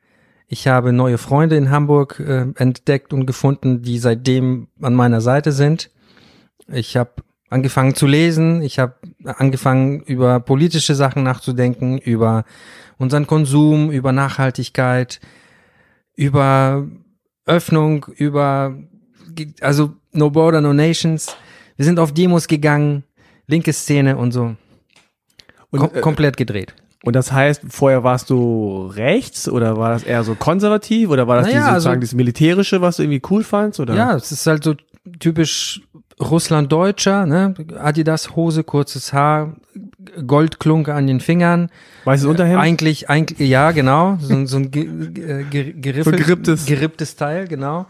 Ich habe neue Freunde in Hamburg äh, entdeckt und gefunden, die seitdem an meiner Seite sind. Ich habe angefangen zu lesen. Ich habe angefangen, über politische Sachen nachzudenken, über unseren Konsum, über Nachhaltigkeit, über Öffnung, über, also No Border, No Nations. Wir sind auf Demos gegangen, linke Szene und so. Und, Kom äh, komplett gedreht. und das heißt, vorher warst du rechts oder war das eher so konservativ oder war das Naja, die, sozusagen also- das Militärische, was du irgendwie cool fandst? Oder? Ja, es ist halt so typisch Russland-Deutscher, ne? Adidas-Hose, kurzes Haar, Goldklunke an den Fingern. Weißes Unterhemd? Eigentlich, eigentlich, ja, genau. So, ein- so ein ge, ge, ge, geriffel- So geripptes. geripptes Teil, genau.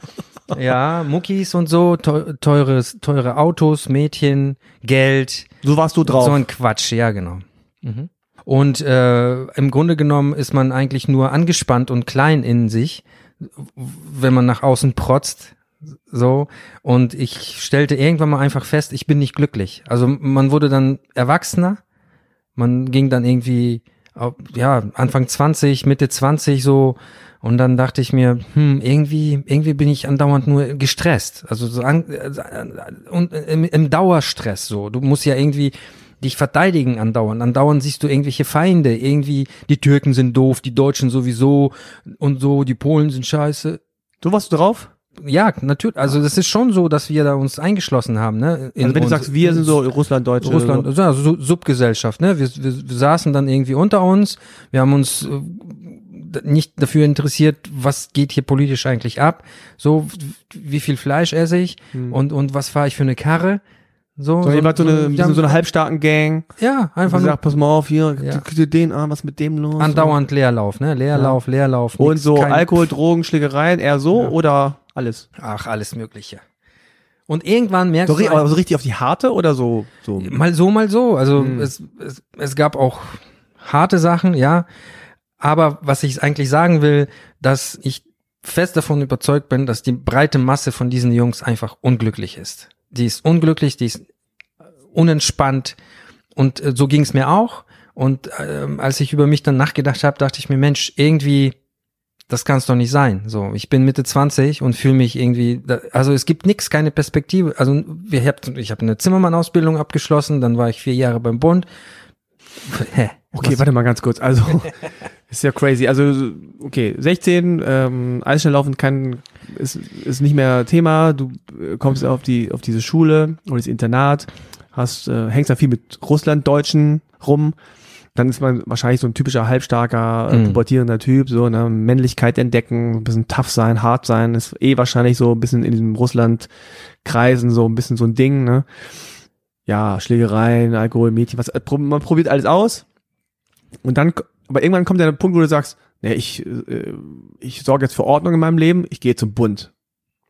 Ja, Muckis und so, teu- teures, teure Autos, Mädchen, Geld. so warst du drauf. So ein Quatsch, ja, genau. Mhm. Und äh, im Grunde genommen ist man eigentlich nur angespannt und klein in sich, wenn man nach außen protzt. So. Und ich stellte irgendwann mal einfach fest, ich bin nicht glücklich. Also man wurde dann erwachsener. Man ging dann irgendwie, ja, Anfang 20, Mitte 20 so. Und dann dachte ich mir, hm, irgendwie, irgendwie bin ich andauernd nur gestresst. Also so an, äh, und im, im Dauerstress so. Du musst ja irgendwie dich verteidigen andauernd. Andauernd siehst du irgendwelche Feinde. Irgendwie, die Türken sind doof, die Deutschen sowieso und so, die Polen sind scheiße. so warst du drauf? Ja, natürlich. Also das ist schon so, dass wir da uns eingeschlossen haben. Ne? In Also wenn du sagst, wir sind so Russland-Deutsche. Russland, So. also so Subgesellschaft, ne? Wir, wir, wir saßen dann irgendwie unter uns, wir haben uns äh, nicht dafür interessiert, was geht hier politisch eigentlich ab, so wie viel Fleisch esse ich und und was fahre ich für eine Karre, so, So, jemand so eine, haben- so eine halbstarken Gang. ja einfach Und sagt, pass mal auf, hier, Ja. ja. den an, was mit dem los? andauernd Leerlauf, ne? Leerlauf, Leerlauf. Und nix, so kein- Alkohol, Drogen, Schlägereien, eher so oder alles? ach alles Mögliche. Und irgendwann merkst So, du aber so richtig auf die harte oder so? so? Mal so, mal so. Also Hm. es, es, es gab auch harte Sachen, ja. Aber was ich eigentlich sagen will, dass ich fest davon überzeugt bin, dass die breite Masse von diesen Jungs einfach unglücklich ist. Die ist unglücklich, die ist unentspannt und äh, so ging es mir auch. Und ähm, als ich über mich dann nachgedacht habe, dachte ich mir, Mensch, irgendwie, das kann es doch nicht sein. So, ich bin Mitte 20 und fühle mich irgendwie, da, also es gibt nichts, keine Perspektive. Also wir ich habe eine Zimmermann-Ausbildung abgeschlossen, dann war ich vier Jahre beim Bund. Hä? Okay, Was- warte mal ganz kurz. Also, ist ja crazy. Also, okay, 16, ähm, Eisschnelllaufen kann, ist, ist nicht mehr Thema. Du äh, kommst auf die, auf diese Schule oder das Internat, hast, äh, hängst da viel mit Russlanddeutschen rum. Dann ist man wahrscheinlich so ein typischer halbstarker, äh, Mhm. pubertierender Typ, so, ne, Männlichkeit entdecken, ein bisschen tough sein, hart sein, ist eh wahrscheinlich so ein bisschen in diesem Russland-Kreisen so ein bisschen so ein Ding, ne. Ja, Schlägereien, Alkohol, Mädchen, was, äh, man probiert alles aus. Und dann, aber irgendwann kommt der Punkt, wo du sagst, nee, ich, äh, ich sorge jetzt für Ordnung in meinem Leben, ich gehe zum Bund.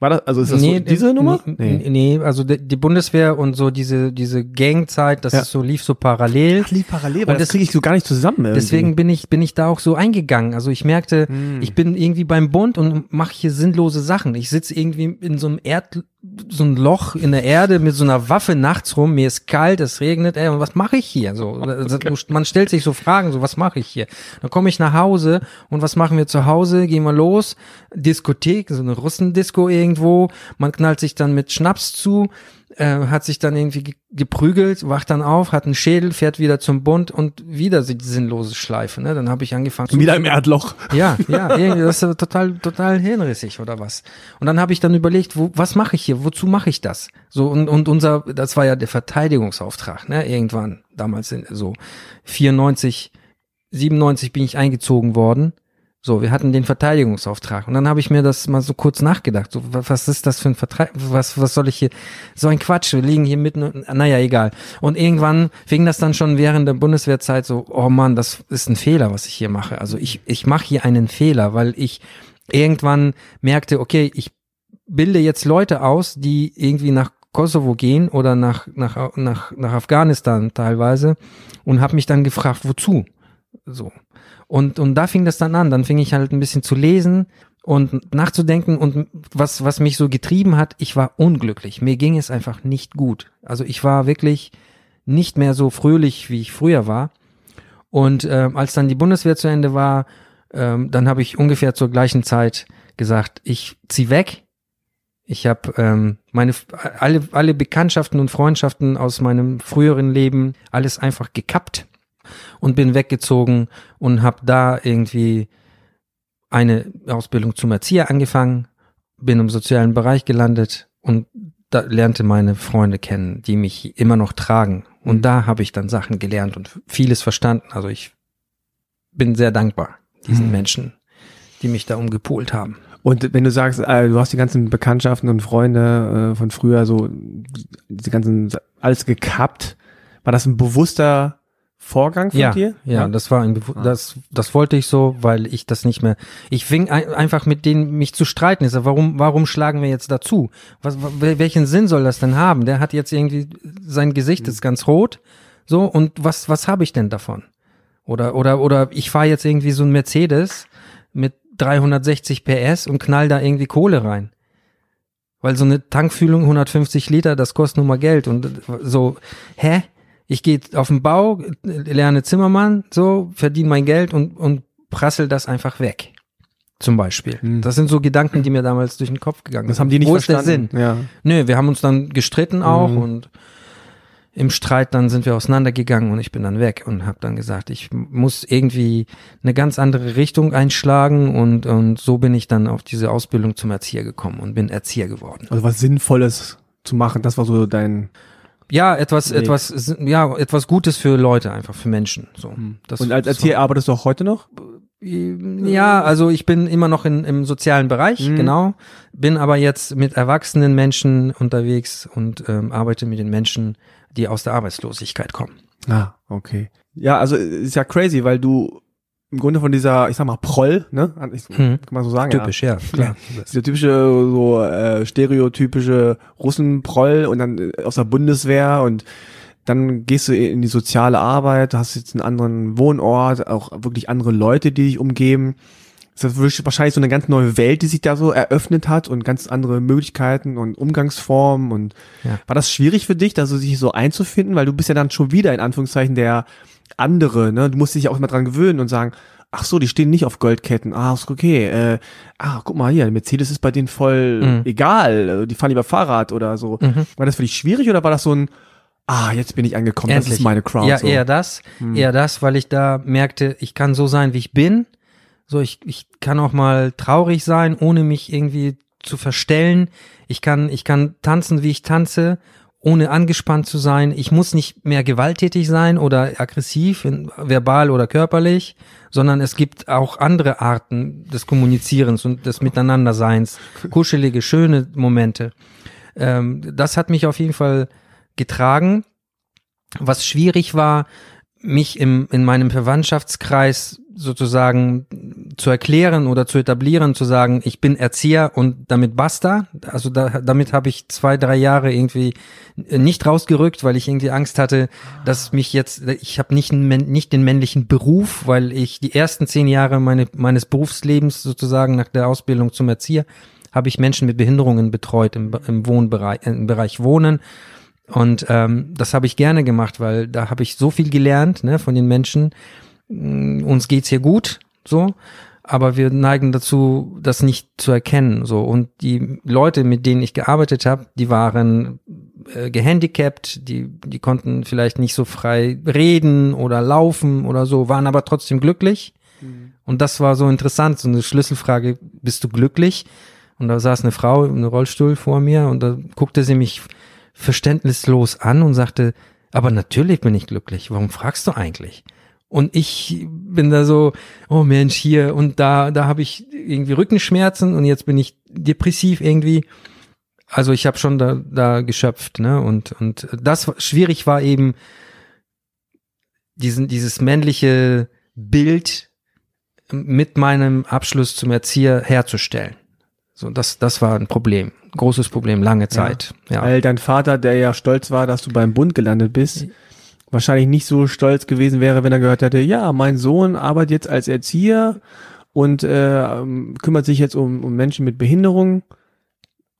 War das, also ist das so diese Nummer? Nee, nee also die, Bundeswehr und so diese, diese Gangzeit, das Ja. ist so, lief so parallel. Ach, lief parallel, weil das das- kriege ich so gar nicht zusammen. Irgendwie. Deswegen bin ich, bin ich da auch so eingegangen. Also ich merkte, Hm. ich bin irgendwie beim Bund und mache hier sinnlose Sachen. Ich sitze irgendwie in so einem Erd, so ein Loch in der Erde mit so einer Waffe nachts rum. Mir ist kalt, es regnet. Ey, und was mache ich hier? So, man stellt sich so Fragen, so was mache ich hier? Dann komme ich nach Hause und was machen wir zu Hause? Gehen wir los, Diskothek, so eine Russendisco irgendwo. Man knallt sich dann mit Schnaps zu. Äh, hat sich dann irgendwie ge geprügelt, wacht dann auf, hat einen Schädel, fährt wieder zum Bund und wieder die sinnlose Schleife. Ne? Dann habe ich angefangen. Wieder im Erdloch. Ja, ja, irgendwie, das ist total, total hirnrissig oder was. Und dann habe ich dann überlegt, wo, was mache ich hier? Wozu mache ich das? So und, und unser, das war ja der Verteidigungsauftrag, ne? Irgendwann damals in, so 94, 97 bin ich eingezogen worden so, wir hatten den Verteidigungsauftrag. Und dann habe ich mir das mal so kurz nachgedacht. So, was ist das für ein Vertrag? Was, was soll ich hier? So ein Quatsch, wir liegen hier mitten, naja, egal. Und irgendwann fing das dann schon während der Bundeswehrzeit so, oh Mann, das ist ein Fehler, was ich hier mache. Also ich, ich mache hier einen Fehler, weil ich irgendwann merkte, okay, ich bilde jetzt Leute aus, die irgendwie nach Kosovo gehen oder nach, nach, nach, nach Afghanistan teilweise und habe mich dann gefragt, wozu? So. Und, und da fing das dann an. Dann fing ich halt ein bisschen zu lesen und nachzudenken und was, was mich so getrieben hat, ich war unglücklich. Mir ging es einfach nicht gut. Also ich war wirklich nicht mehr so fröhlich, wie ich früher war. Und äh, als dann die Bundeswehr zu Ende war, ähm, dann habe ich ungefähr zur gleichen Zeit gesagt, ich zieh weg. Ich habe ähm, meine alle alle Bekanntschaften und Freundschaften aus meinem früheren Leben alles einfach gekappt und bin weggezogen und habe da irgendwie eine Ausbildung zum Erzieher angefangen, bin im sozialen Bereich gelandet und da lernte meine Freunde kennen, die mich immer noch tragen. Und mhm. da habe ich dann Sachen gelernt und vieles verstanden. Also ich bin sehr dankbar diesen mhm. Menschen, die mich da umgepolt haben. Und wenn du sagst, äh, du hast die ganzen Bekanntschaften und Freunde äh, von früher so, diese ganzen, alles gekappt, war das ein bewusster Vorgang von ja, dir? Ja, ja, das war ein, ah. das, das wollte ich so, weil ich das nicht mehr, ich fing ein, einfach mit denen mich zu streiten. Ich sag, warum, warum schlagen wir jetzt dazu? Was, welchen Sinn soll das denn haben? Der hat jetzt irgendwie, sein Gesicht mhm. ist ganz rot, so, und was, was habe ich denn davon? Oder, oder, oder ich fahre jetzt irgendwie so ein Mercedes mit 360 PS und knall da irgendwie Kohle rein. Weil so eine Tankfühlung 150 Liter, das kostet nun mal Geld und so, hä? Ich gehe auf den Bau, lerne Zimmermann, so, verdiene mein Geld und, und prassel das einfach weg. Zum Beispiel. Hm. Das sind so Gedanken, die mir damals durch den Kopf gegangen sind. Das haben die nicht Wo verstanden. ist der Sinn? Ja. Nö, wir haben uns dann gestritten auch hm. und im Streit dann sind wir auseinandergegangen und ich bin dann weg und habe dann gesagt, ich muss irgendwie eine ganz andere Richtung einschlagen und und so bin ich dann auf diese Ausbildung zum Erzieher gekommen und bin Erzieher geworden. Also was Sinnvolles zu machen, das war so dein ja, etwas, nee. etwas, ja, etwas Gutes für Leute, einfach für Menschen. So. Hm. Das, Und als Erzieher arbeitest du auch heute noch? Ja, also ich bin immer noch in, im sozialen Bereich, mhm. genau. Bin aber jetzt mit erwachsenen Menschen unterwegs und ähm, arbeite mit den Menschen, die aus der Arbeitslosigkeit kommen. Ah, okay. Ja, also ist ja crazy, weil du im Grunde von dieser, ich sag mal, Proll, ne? Ich, hm. Kann man so sagen. Typisch, ja, ja klar. Dieser typische, so äh, stereotypische Russen-Proll und dann äh, aus der Bundeswehr und dann gehst du in die soziale Arbeit, hast jetzt einen anderen Wohnort, auch wirklich andere Leute, die dich umgeben. Das ist wahrscheinlich so eine ganz neue Welt, die sich da so eröffnet hat und ganz andere Möglichkeiten und Umgangsformen. Und ja. war das schwierig für dich, da so sich so einzufinden, weil du bist ja dann schon wieder in Anführungszeichen der andere, ne? Du musst dich auch mal dran gewöhnen und sagen, ach so, die stehen nicht auf Goldketten. Ah, ist okay. Äh, ah, guck mal hier, Mercedes ist bei denen voll mhm. egal. Die fahren lieber Fahrrad oder so. Mhm. War das für dich schwierig oder war das so ein, ah, jetzt bin ich angekommen, Endlich. das ist meine Crowd. Ja, so. eher das, mhm. eher das, weil ich da merkte, ich kann so sein, wie ich bin. So, ich, ich kann auch mal traurig sein, ohne mich irgendwie zu verstellen. Ich kann, ich kann tanzen, wie ich tanze ohne angespannt zu sein. Ich muss nicht mehr gewalttätig sein oder aggressiv, verbal oder körperlich, sondern es gibt auch andere Arten des Kommunizierens und des Miteinanderseins. Kuschelige, schöne Momente. Ähm, das hat mich auf jeden Fall getragen. Was schwierig war, mich im, in meinem Verwandtschaftskreis sozusagen zu erklären oder zu etablieren, zu sagen, ich bin Erzieher und damit basta. Also da, damit habe ich zwei, drei Jahre irgendwie nicht rausgerückt, weil ich irgendwie Angst hatte, dass mich jetzt, ich habe nicht, nicht den männlichen Beruf, weil ich die ersten zehn Jahre meine, meines Berufslebens sozusagen nach der Ausbildung zum Erzieher habe ich Menschen mit Behinderungen betreut im, im Wohnbereich, im Bereich Wohnen. Und ähm, das habe ich gerne gemacht, weil da habe ich so viel gelernt ne, von den Menschen. Mm, uns geht's hier gut, so. aber wir neigen dazu, das nicht zu erkennen. So und die Leute, mit denen ich gearbeitet habe, die waren äh, gehandicapt, die die konnten vielleicht nicht so frei reden oder laufen oder so, waren aber trotzdem glücklich. Mhm. Und das war so interessant, so eine Schlüsselfrage: Bist du glücklich? Und da saß eine Frau im Rollstuhl vor mir und da guckte sie mich verständnislos an und sagte: Aber natürlich bin ich glücklich. Warum fragst du eigentlich? Und ich bin da so, oh Mensch, hier und da, da habe ich irgendwie Rückenschmerzen und jetzt bin ich depressiv irgendwie. Also ich habe schon da, da geschöpft, ne? Und, und das schwierig war eben, diesen, dieses männliche Bild mit meinem Abschluss zum Erzieher herzustellen. So, das, das war ein Problem. Großes Problem, lange Zeit. Ja. ja. Weil dein Vater, der ja stolz war, dass du beim Bund gelandet bist, wahrscheinlich nicht so stolz gewesen wäre, wenn er gehört hätte, ja, mein Sohn arbeitet jetzt als Erzieher und äh, kümmert sich jetzt um, um Menschen mit Behinderung.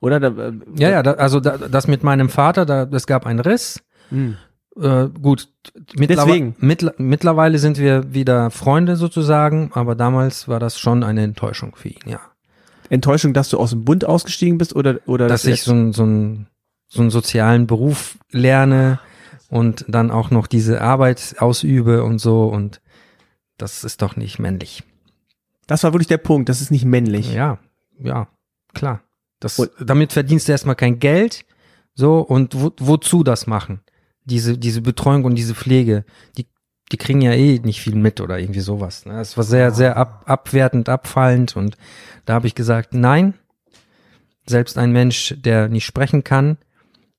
Oder? Da, äh, ja, ja, da, also da, das mit meinem Vater, da, es gab einen Riss. Hm. Äh, gut, mittlerweile, mittler, mittlerweile sind wir wieder Freunde sozusagen, aber damals war das schon eine Enttäuschung für ihn, ja. Enttäuschung, dass du aus dem Bund ausgestiegen bist oder oder dass, dass ich so, ein, so, ein, so einen sozialen Beruf lerne, und dann auch noch diese Arbeit ausübe und so und das ist doch nicht männlich. Das war wirklich der Punkt, das ist nicht männlich. Ja, ja, klar. Das, damit verdienst du erstmal kein Geld, so, und wo, wozu das machen? Diese, diese Betreuung und diese Pflege, die, die kriegen ja eh nicht viel mit oder irgendwie sowas. Ne? Es war sehr, sehr ab, abwertend, abfallend und da habe ich gesagt, nein, selbst ein Mensch, der nicht sprechen kann,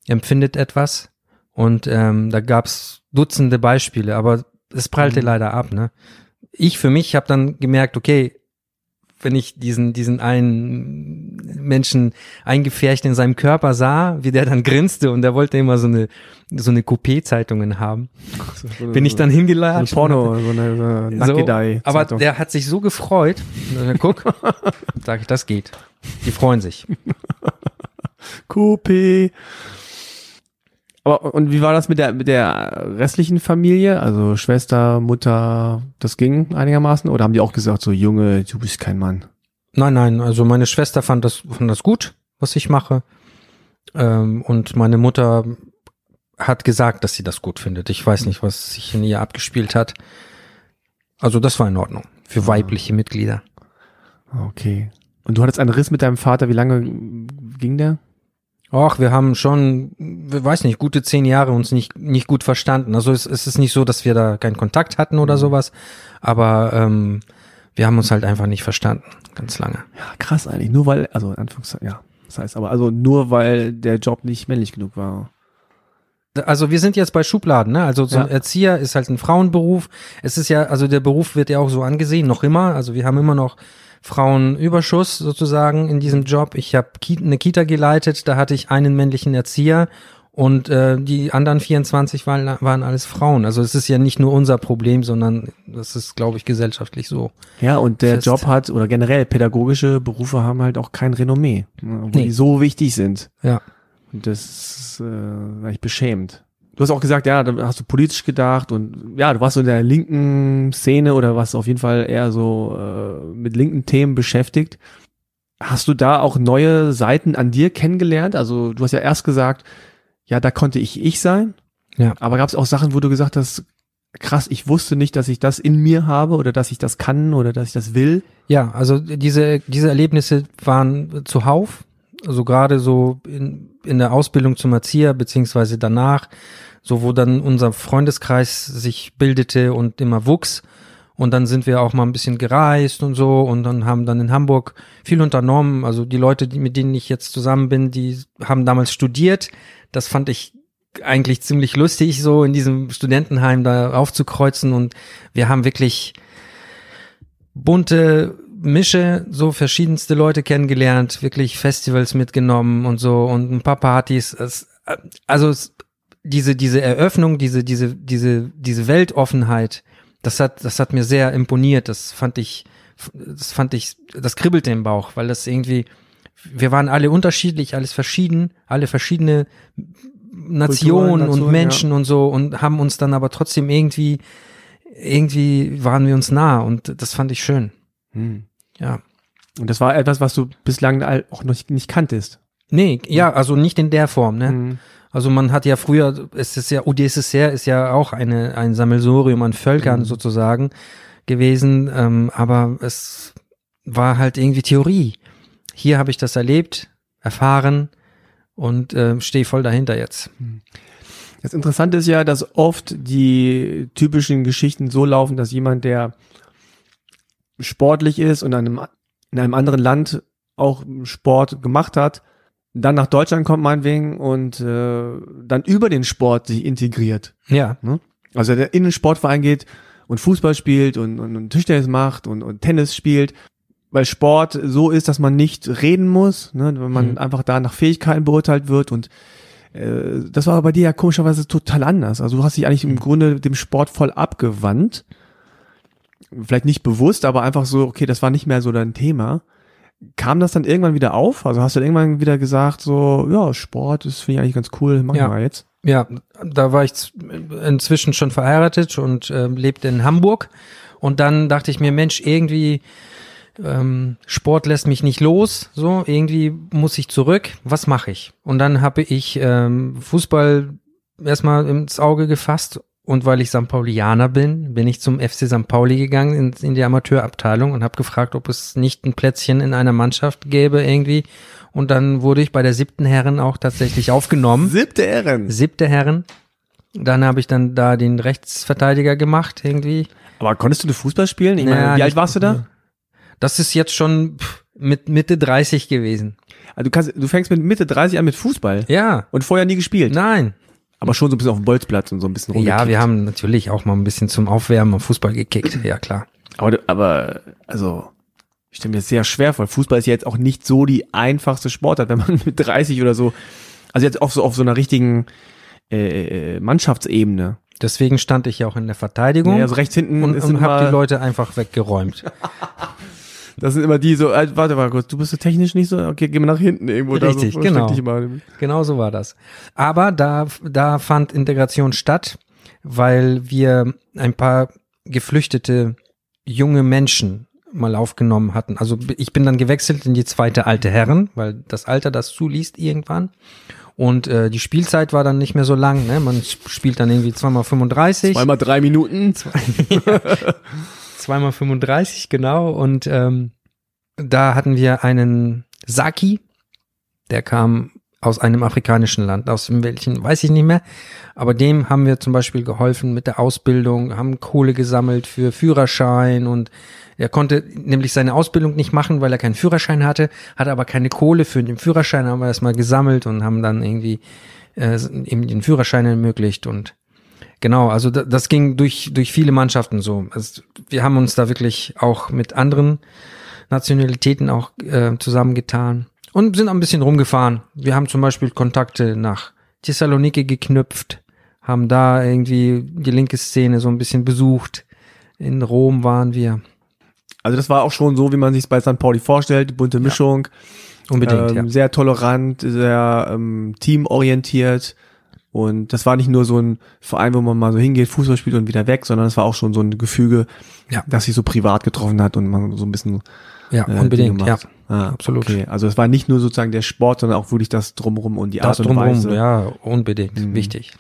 empfindet etwas und ähm, da gab's Dutzende Beispiele, aber es prallte mhm. leider ab. Ne? Ich für mich habe dann gemerkt, okay, wenn ich diesen diesen einen Menschen eingefärcht in seinem Körper sah, wie der dann grinste und der wollte immer so eine so eine Coupé-Zeitungen haben, so, bin ich dann hingeladen. So Porno, so eine, so eine so, Aber der hat sich so gefreut. Guck, sag ich, das geht. Die freuen sich. Coupé. Aber und wie war das mit der mit der restlichen Familie? Also Schwester, Mutter, das ging einigermaßen? Oder haben die auch gesagt, so Junge, du bist kein Mann? Nein, nein. Also meine Schwester fand das fand das gut, was ich mache. Ähm, und meine Mutter hat gesagt, dass sie das gut findet. Ich weiß nicht, was sich in ihr abgespielt hat. Also das war in Ordnung für weibliche Mitglieder. Okay. Und du hattest einen Riss mit deinem Vater. Wie lange ging der? Ach, wir haben schon, weiß nicht, gute zehn Jahre uns nicht, nicht gut verstanden. Also es, es ist nicht so, dass wir da keinen Kontakt hatten oder mhm. sowas, aber ähm, wir haben uns halt einfach nicht verstanden, ganz lange. Ja, krass eigentlich. Nur weil, also in Anführungszeichen, ja, das heißt aber, also nur weil der Job nicht männlich genug war. Also wir sind jetzt bei Schubladen, ne? Also so ein ja. Erzieher ist halt ein Frauenberuf. Es ist ja, also der Beruf wird ja auch so angesehen, noch immer. Also wir haben immer noch Frauenüberschuss sozusagen in diesem Job. Ich habe eine Kita geleitet, da hatte ich einen männlichen Erzieher und äh, die anderen 24 waren, waren alles Frauen. Also es ist ja nicht nur unser Problem, sondern das ist, glaube ich, gesellschaftlich so. Ja, und der fest. Job hat, oder generell pädagogische Berufe haben halt auch kein Renommee, obwohl nee. die so wichtig sind. Ja. Und das ist äh, war ich beschämt. Du hast auch gesagt, ja, da hast du politisch gedacht und ja, du warst so in der linken Szene oder warst auf jeden Fall eher so äh, mit linken Themen beschäftigt. Hast du da auch neue Seiten an dir kennengelernt? Also du hast ja erst gesagt, ja, da konnte ich ich sein. Ja. Aber gab es auch Sachen, wo du gesagt hast, krass, ich wusste nicht, dass ich das in mir habe oder dass ich das kann oder dass ich das will? Ja, also diese, diese Erlebnisse waren zuhauf. Also gerade so in, in der Ausbildung zum Erzieher beziehungsweise danach so wo dann unser Freundeskreis sich bildete und immer wuchs. Und dann sind wir auch mal ein bisschen gereist und so und dann haben dann in Hamburg viel unternommen. Also die Leute, die, mit denen ich jetzt zusammen bin, die haben damals studiert. Das fand ich eigentlich ziemlich lustig, so in diesem Studentenheim da aufzukreuzen. Und wir haben wirklich bunte Mische, so verschiedenste Leute kennengelernt, wirklich Festivals mitgenommen und so und ein paar Partys. Es, also es, diese, diese Eröffnung, diese, diese, diese, diese Weltoffenheit, das hat, das hat mir sehr imponiert. Das fand ich, das fand ich, das kribbelte im Bauch, weil das irgendwie, wir waren alle unterschiedlich, alles verschieden, alle verschiedene Nationen Nation, und Menschen ja. und so und haben uns dann aber trotzdem irgendwie, irgendwie waren wir uns nah und das fand ich schön. Hm. Ja. Und das war etwas, was du bislang auch noch nicht, nicht kanntest. Nee, ja, also nicht in der Form, ne? Mhm. Also man hat ja früher, es ist ja, UdSSR ist ja auch eine, ein Sammelsurium an Völkern sozusagen gewesen, ähm, aber es war halt irgendwie Theorie. Hier habe ich das erlebt, erfahren und äh, stehe voll dahinter jetzt. Das Interessante ist ja, dass oft die typischen Geschichten so laufen, dass jemand, der sportlich ist und in einem, in einem anderen Land auch Sport gemacht hat, dann nach Deutschland kommt meinetwegen und äh, dann über den Sport sich integriert. Ja, Also der in den Sportverein geht und Fußball spielt und, und, und Tischtennis macht und, und Tennis spielt, weil Sport so ist, dass man nicht reden muss, ne, wenn man Mhm. einfach da nach Fähigkeiten beurteilt wird und äh, das war bei dir ja komischerweise total anders. Also du hast dich eigentlich im Grunde dem Sport voll abgewandt. Vielleicht nicht bewusst, aber einfach so, okay, das war nicht mehr so dein Thema. Kam das dann irgendwann wieder auf? Also hast du irgendwann wieder gesagt, so, ja, Sport, das finde ich eigentlich ganz cool, mach Ja. mal jetzt. Ja, da war ich inzwischen schon verheiratet und äh, lebte in Hamburg. Und dann dachte ich mir, Mensch, irgendwie ähm, Sport lässt mich nicht los. So, irgendwie muss ich zurück. Was mache ich? Und dann habe ich ähm, Fußball erstmal ins Auge gefasst. Und weil ich St. Paulianer bin, bin ich zum FC St. Pauli gegangen in, in die Amateurabteilung und habe gefragt, ob es nicht ein Plätzchen in einer Mannschaft gäbe irgendwie. Und dann wurde ich bei der siebten Herren auch tatsächlich aufgenommen Siebte Ehren. siebte Herren. Dann habe ich dann da den Rechtsverteidiger gemacht irgendwie. Aber konntest du Fußball spielen? Ich Naja, meine, wie alt warst du da? Das ist jetzt schon mit Mitte 30 gewesen. Also du kannst, du fängst mit Mitte 30 an mit Fußball Ja. und vorher nie gespielt. Nein. Aber schon so ein bisschen auf dem Bolzplatz und so ein bisschen Ja, rumgekickt. wir haben natürlich auch mal ein bisschen zum Aufwärmen am Fußball gekickt. Ja, klar. Aber, aber also, ich stelle mir das sehr schwer vor. Fußball ist ja jetzt auch nicht so die einfachste Sportart, wenn man mit 30 oder so, also jetzt auf so auf so einer richtigen äh, äh, Mannschaftsebene. Deswegen stand ich ja auch in der Verteidigung Ja, also rechts hinten und, und habe die Leute einfach weggeräumt. das sind immer die so, äh, warte mal kurz, du bist so technisch nicht so, okay, geh mal nach hinten irgendwo Richtig, da so, genau. Genau so war das. Aber da, da fand Integration statt, weil wir ein paar geflüchtete junge Menschen mal aufgenommen hatten. Also ich bin dann gewechselt in die zweite alte Herren, weil das Alter das zuliest irgendwann. Und äh, die Spielzeit war dann nicht mehr so lang. Ne? Man spielt dann irgendwie zweimal 35. Zweimal drei Minuten. Zweimal 35, genau. Und ähm, da hatten wir einen Saki, der kam aus einem afrikanischen Land, aus welchen weiß ich nicht mehr. Aber dem haben wir zum Beispiel geholfen mit der Ausbildung, haben Kohle gesammelt für Führerschein und er konnte nämlich seine Ausbildung nicht machen, weil er keinen Führerschein hatte, hatte aber keine Kohle für den Führerschein, haben wir erstmal gesammelt und haben dann irgendwie äh, ihm den Führerschein ermöglicht und Genau, also da, das ging durch, durch viele Mannschaften so. Also wir haben uns da wirklich auch mit anderen Nationalitäten auch äh, zusammengetan und sind ein bisschen rumgefahren. Wir haben zum Beispiel Kontakte nach Thessaloniki geknüpft, haben da irgendwie die linke Szene so ein bisschen besucht. In Rom waren wir. Also das war auch schon so, wie man sich bei St. Pauli vorstellt, die bunte Mischung. Unbedingt, ähm, ja. Sehr tolerant, sehr ähm, teamorientiert. Und das war nicht nur so ein Verein, wo man mal so hingeht, Fußball spielt und wieder weg, sondern es war auch schon so ein Gefüge, Ja. das sich so privat getroffen hat und man so ein bisschen Ja, äh, unbedingt, ja. macht. Ah, absolut. Okay, also es war nicht nur sozusagen der Sport, sondern auch wirklich das Drumherum und die Das Art und drumherum, Weise. ja, unbedingt, Mhm. wichtig.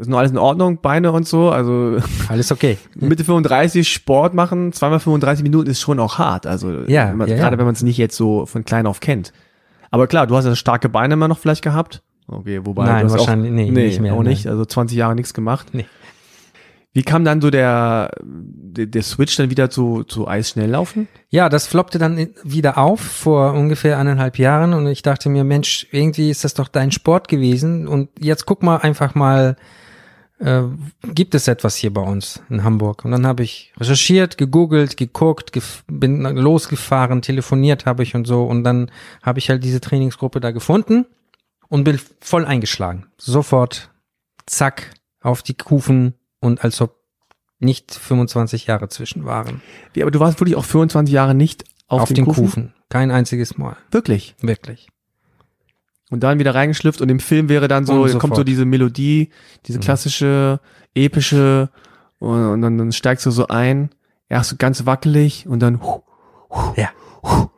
Ist noch alles in Ordnung, Beine und so, also Alles okay. Mitte 35 Sport machen, zweimal 35 Minuten ist schon auch hart. Also Ja, man, ja, gerade ja. wenn man es nicht jetzt so von klein auf kennt. Aber klar, du hast ja starke Beine immer noch vielleicht gehabt. Okay, wobei Nein, du hast wahrscheinlich auch, nee, nee, nicht mehr, auch nein. nicht. Also 20 Jahre nichts gemacht. Nee. Wie kam dann so der, der, der Switch dann wieder zu, zu Eisschnelllaufen? Ja, das floppte dann wieder auf vor ungefähr eineinhalb Jahren und ich dachte mir, Mensch, irgendwie ist das doch dein Sport gewesen und jetzt guck mal einfach mal, äh, gibt es etwas hier bei uns in Hamburg? Und dann habe ich recherchiert, gegoogelt, geguckt, gef bin losgefahren, telefoniert habe ich und so und dann habe ich halt diese Trainingsgruppe da gefunden und bin voll eingeschlagen. Sofort, zack, auf die Kufen und als ob nicht 25 Jahre zwischen waren. Wie, aber du warst wirklich auch 25 Jahre nicht auf, Auf, den, Kufen. Kein einziges Mal. Wirklich. Wirklich. Und dann wieder reingeschlüpft und im Film wäre dann so, kommt so diese Melodie, diese Mhm. klassische, epische und, und dann, dann steigst du so ein, erst so ganz wackelig und dann hu, Ja.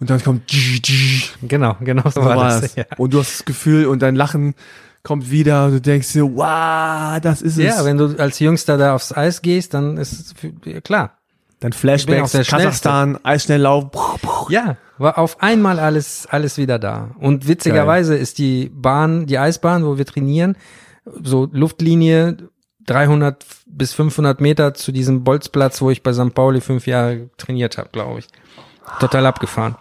Und dann kommt Genau, genau so war das. das. Ja. Und du hast das Gefühl und dein Lachen kommt wieder und du denkst dir, wow, das ist es. ja, wenn du als Jüngster da aufs Eis gehst, dann ist es für, ja, klar. dann Flashbacks, Kasachstan, Eisschnelllauf. Ja, war auf einmal alles, alles wieder da. Und witzigerweise ist die Bahn, die Eisbahn, wo wir trainieren, so Luftlinie 300 bis 500 Meter zu diesem Bolzplatz, wo ich bei St. Pauli fünf Jahre trainiert habe, glaube ich. Total abgefahren.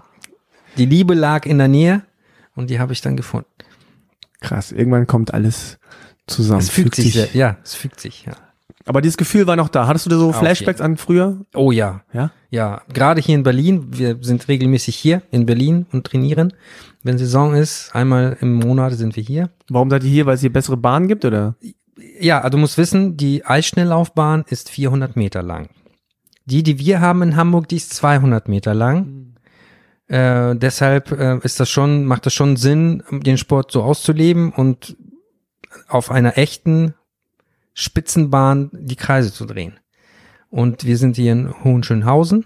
Die Liebe lag in der Nähe und die habe ich dann gefunden. Krass, irgendwann kommt alles zusammen. Es fügt sich, sehr, ja, es fügt sich, ja. Aber dieses Gefühl war noch da. Hattest du da so Auf Flashbacks an früher? Oh ja, Ja? Ja, gerade hier in Berlin, wir sind regelmäßig hier in Berlin und trainieren. Wenn Saison ist, einmal im Monat sind wir hier. Warum seid ihr hier? Weil es hier bessere Bahnen gibt, oder? Ja, also du musst wissen, die Eisschnelllaufbahn ist 400 Meter lang. Die, die wir haben in Hamburg, die ist 200 Meter lang. Äh, deshalb äh, ist das schon, macht das schon Sinn, den Sport so auszuleben und auf einer echten Spitzenbahn die Kreise zu drehen. Und wir sind hier in Hohenschönhausen,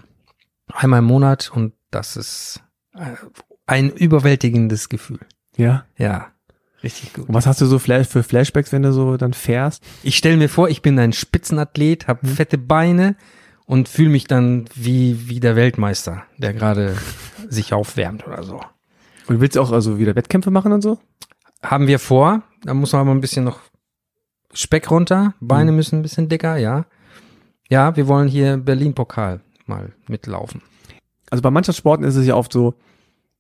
einmal im Monat und das ist äh, ein überwältigendes Gefühl. Ja. Ja, richtig gut. Und was hast du so für Flashbacks, wenn du so dann fährst? Ich stelle mir vor, ich bin ein Spitzenathlet, habe fette Beine und fühle mich dann wie, wie der Weltmeister, der gerade sich aufwärmt oder so. Und willst du auch also wieder Wettkämpfe machen und so? Haben wir vor, da muss man aber ein bisschen noch Speck runter, Beine müssen ein bisschen dicker, ja. Ja, wir wollen hier Berlin-Pokal mal mitlaufen. Also bei Mannschaftssporten ist es ja oft so,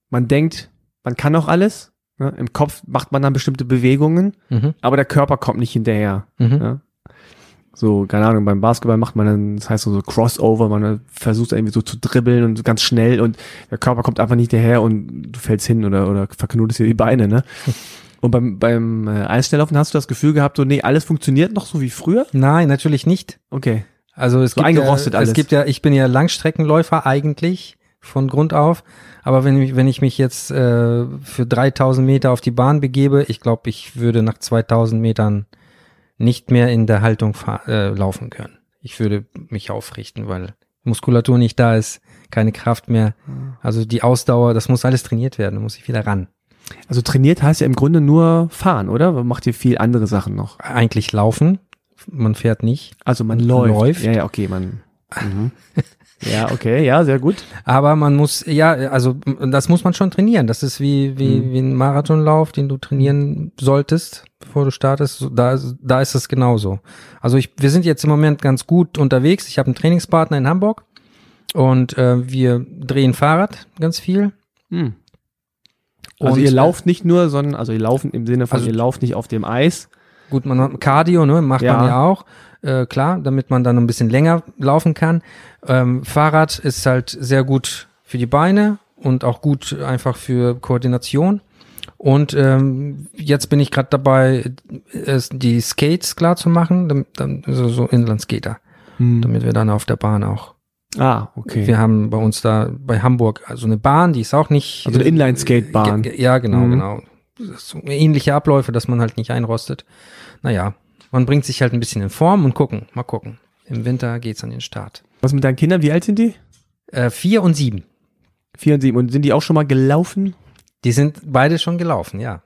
man denkt, man kann auch alles. Ne? Im Kopf macht man dann bestimmte Bewegungen, Mhm. aber der Körper kommt nicht hinterher. Mhm. Ja? So, keine Ahnung, beim Basketball macht man dann, das heißt so, so Crossover, man versucht irgendwie so zu dribbeln und ganz schnell und der Körper kommt einfach nicht hinterher und du fällst hin oder, oder verknotest dir die Beine, ne? Und beim, beim äh, Eisschnelllaufen hast du das Gefühl gehabt, so, nee, alles funktioniert noch so wie früher? Nein, natürlich nicht. Okay. Also es So gibt eingerostet ja, alles. Es gibt ja, ich bin ja Langstreckenläufer eigentlich von Grund auf, aber wenn ich, wenn ich mich jetzt äh, für 3000 Meter auf die Bahn begebe, ich glaube, ich würde nach 2000 Metern nicht mehr in der Haltung äh, laufen können. Ich würde mich aufrichten, weil Muskulatur nicht da ist, keine Kraft mehr. Also die Ausdauer, das muss alles trainiert werden, da muss ich wieder ran. Also trainiert heißt ja im Grunde nur fahren, oder? Man macht hier viel andere Sachen noch. Eigentlich laufen, man fährt nicht. Also man läuft. Läuft. Ja, ja, okay, man. Mhm. ja, okay, ja, sehr gut. Aber man muss, ja, also das muss man schon trainieren. Das ist wie, wie, Mhm. wie ein Marathonlauf, den du trainieren solltest, bevor du startest. So, Da, ist- da ist es genauso. Also ich, wir sind jetzt im Moment ganz gut unterwegs. Ich habe einen Trainingspartner in Hamburg und äh, wir drehen Fahrrad ganz viel. Hm. Also Und, ihr lauft nicht nur, sondern, also ihr laufen im Sinne von, Also- ihr lauft nicht auf dem Eis. Gut, man hat Cardio, ne, macht Ja. man ja auch. Äh, klar, damit man dann ein bisschen länger laufen kann. Ähm, Fahrrad ist halt sehr gut für die Beine und auch gut einfach für Koordination. Und ähm, jetzt bin ich gerade dabei, es, die Skates klar zu machen, damit, dann, also so Inlandskater, damit wir dann auf der Bahn auch. Ah, okay. Wir haben bei uns da bei Hamburg also eine Bahn, die ist auch nicht. Also eine Inline-Skatebahn. Ja, genau, Mhm. genau. So ähnliche Abläufe, dass man halt nicht einrostet. Naja, man bringt sich halt ein bisschen in Form und gucken, mal gucken. Im Winter geht's an den Start. Was mit deinen Kindern? Wie alt sind die? Äh, vier und sieben. Vier und sieben. Und sind die auch schon mal gelaufen? Die sind beide schon gelaufen, ja.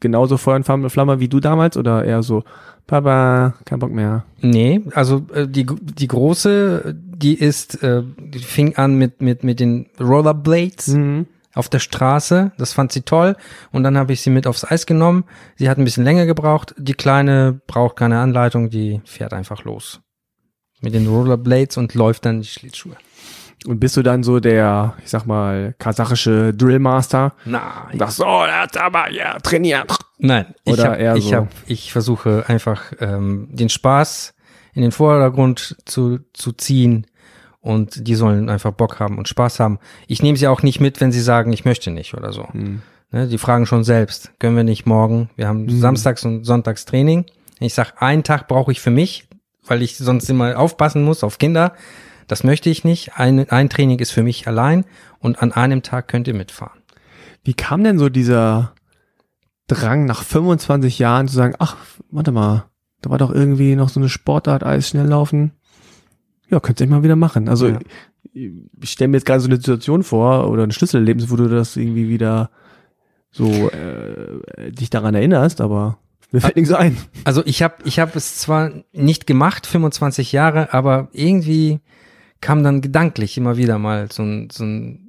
Genauso Feuer und Flamme, wie du damals? Oder eher so, Papa, kein Bock mehr? Nee, also äh, die, die große, die ist, äh, die fing an mit, mit, mit den Rollerblades Mhm. Auf der Straße. Das fand sie toll. Und dann habe ich sie mit aufs Eis genommen. Sie hat ein bisschen länger gebraucht. Die Kleine braucht keine Anleitung, die fährt einfach los. Mit den Rollerblades und läuft dann die Schlittschuhe. Und bist du dann so der, ich sag mal, kasachische Drillmaster? Na, Und sagst, so, er hat aber ja trainiert. Nein, ich, Oder hab, eher ich, so? hab, ich versuche einfach ähm, den Spaß in den Vordergrund zu, zu ziehen und die sollen einfach Bock haben und Spaß haben. Ich nehme sie auch nicht mit, wenn sie sagen, ich möchte nicht oder so. Hm. Ne, die fragen schon selbst, können wir nicht morgen? Wir haben Mhm. Samstags und Sonntags Training. Ich sag, einen Tag brauche ich für mich, weil ich sonst immer aufpassen muss auf Kinder. Das möchte ich nicht. Ein, ein Training ist für mich allein und an einem Tag könnt ihr mitfahren. Wie kam denn so dieser Drang nach 25 Jahren zu sagen, ach, warte mal, da war doch irgendwie noch so eine Sportart, Eis schnell laufen. Ja, du echt mal wieder machen. Also Ja. ich stelle mir jetzt gerade so eine Situation vor oder ein Schlüsselerlebnis, wo du das irgendwie wieder so äh, dich daran erinnerst, aber mir fällt nichts ein. Also ich habe ich hab es zwar nicht gemacht, 25 Jahre, aber irgendwie kam dann gedanklich immer wieder mal so ein, so ein,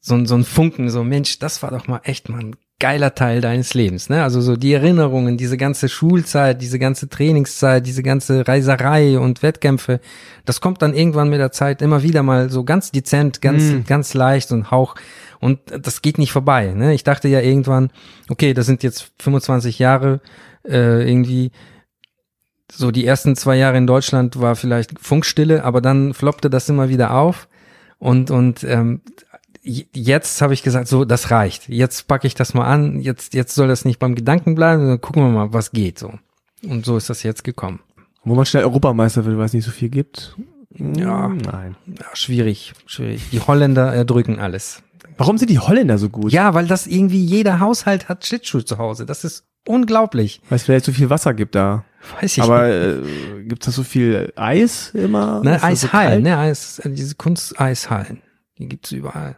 so ein, so ein Funken, so Mensch, das war doch mal echt mal ein geiler Teil deines Lebens, ne? Also so die Erinnerungen, diese ganze Schulzeit, diese ganze Trainingszeit, diese ganze Reiserei und Wettkämpfe, das kommt dann irgendwann mit der Zeit immer wieder mal so ganz dezent, ganz, Mm. ganz leicht und Hauch. Und das geht nicht vorbei. Ne? Ich dachte ja irgendwann, okay, das sind jetzt 25 Jahre äh, irgendwie. So die ersten zwei Jahre in Deutschland war vielleicht Funkstille, aber dann floppte das immer wieder auf. Und und ähm, jetzt habe ich gesagt, so das reicht. Jetzt packe ich das mal an. Jetzt jetzt soll das nicht beim Gedanken bleiben. Sondern gucken wir mal, was geht so. Und so ist das jetzt gekommen. Wo man schnell Europameister wird, weil es nicht so viel gibt. Ja. Hm, Nein. Ja, schwierig, schwierig. Die Holländer erdrücken alles. Warum sind die Holländer so gut? Ja, weil das irgendwie jeder Haushalt hat Schlittschuh zu Hause. Das ist unglaublich. Weil es vielleicht so viel Wasser gibt da. Weiß ich Aber nicht. äh, gibt es da so viel Eis immer? Ne, so Eishallen, kalt? ne, Eis, äh, diese Kunsteishallen, die gibt's überall.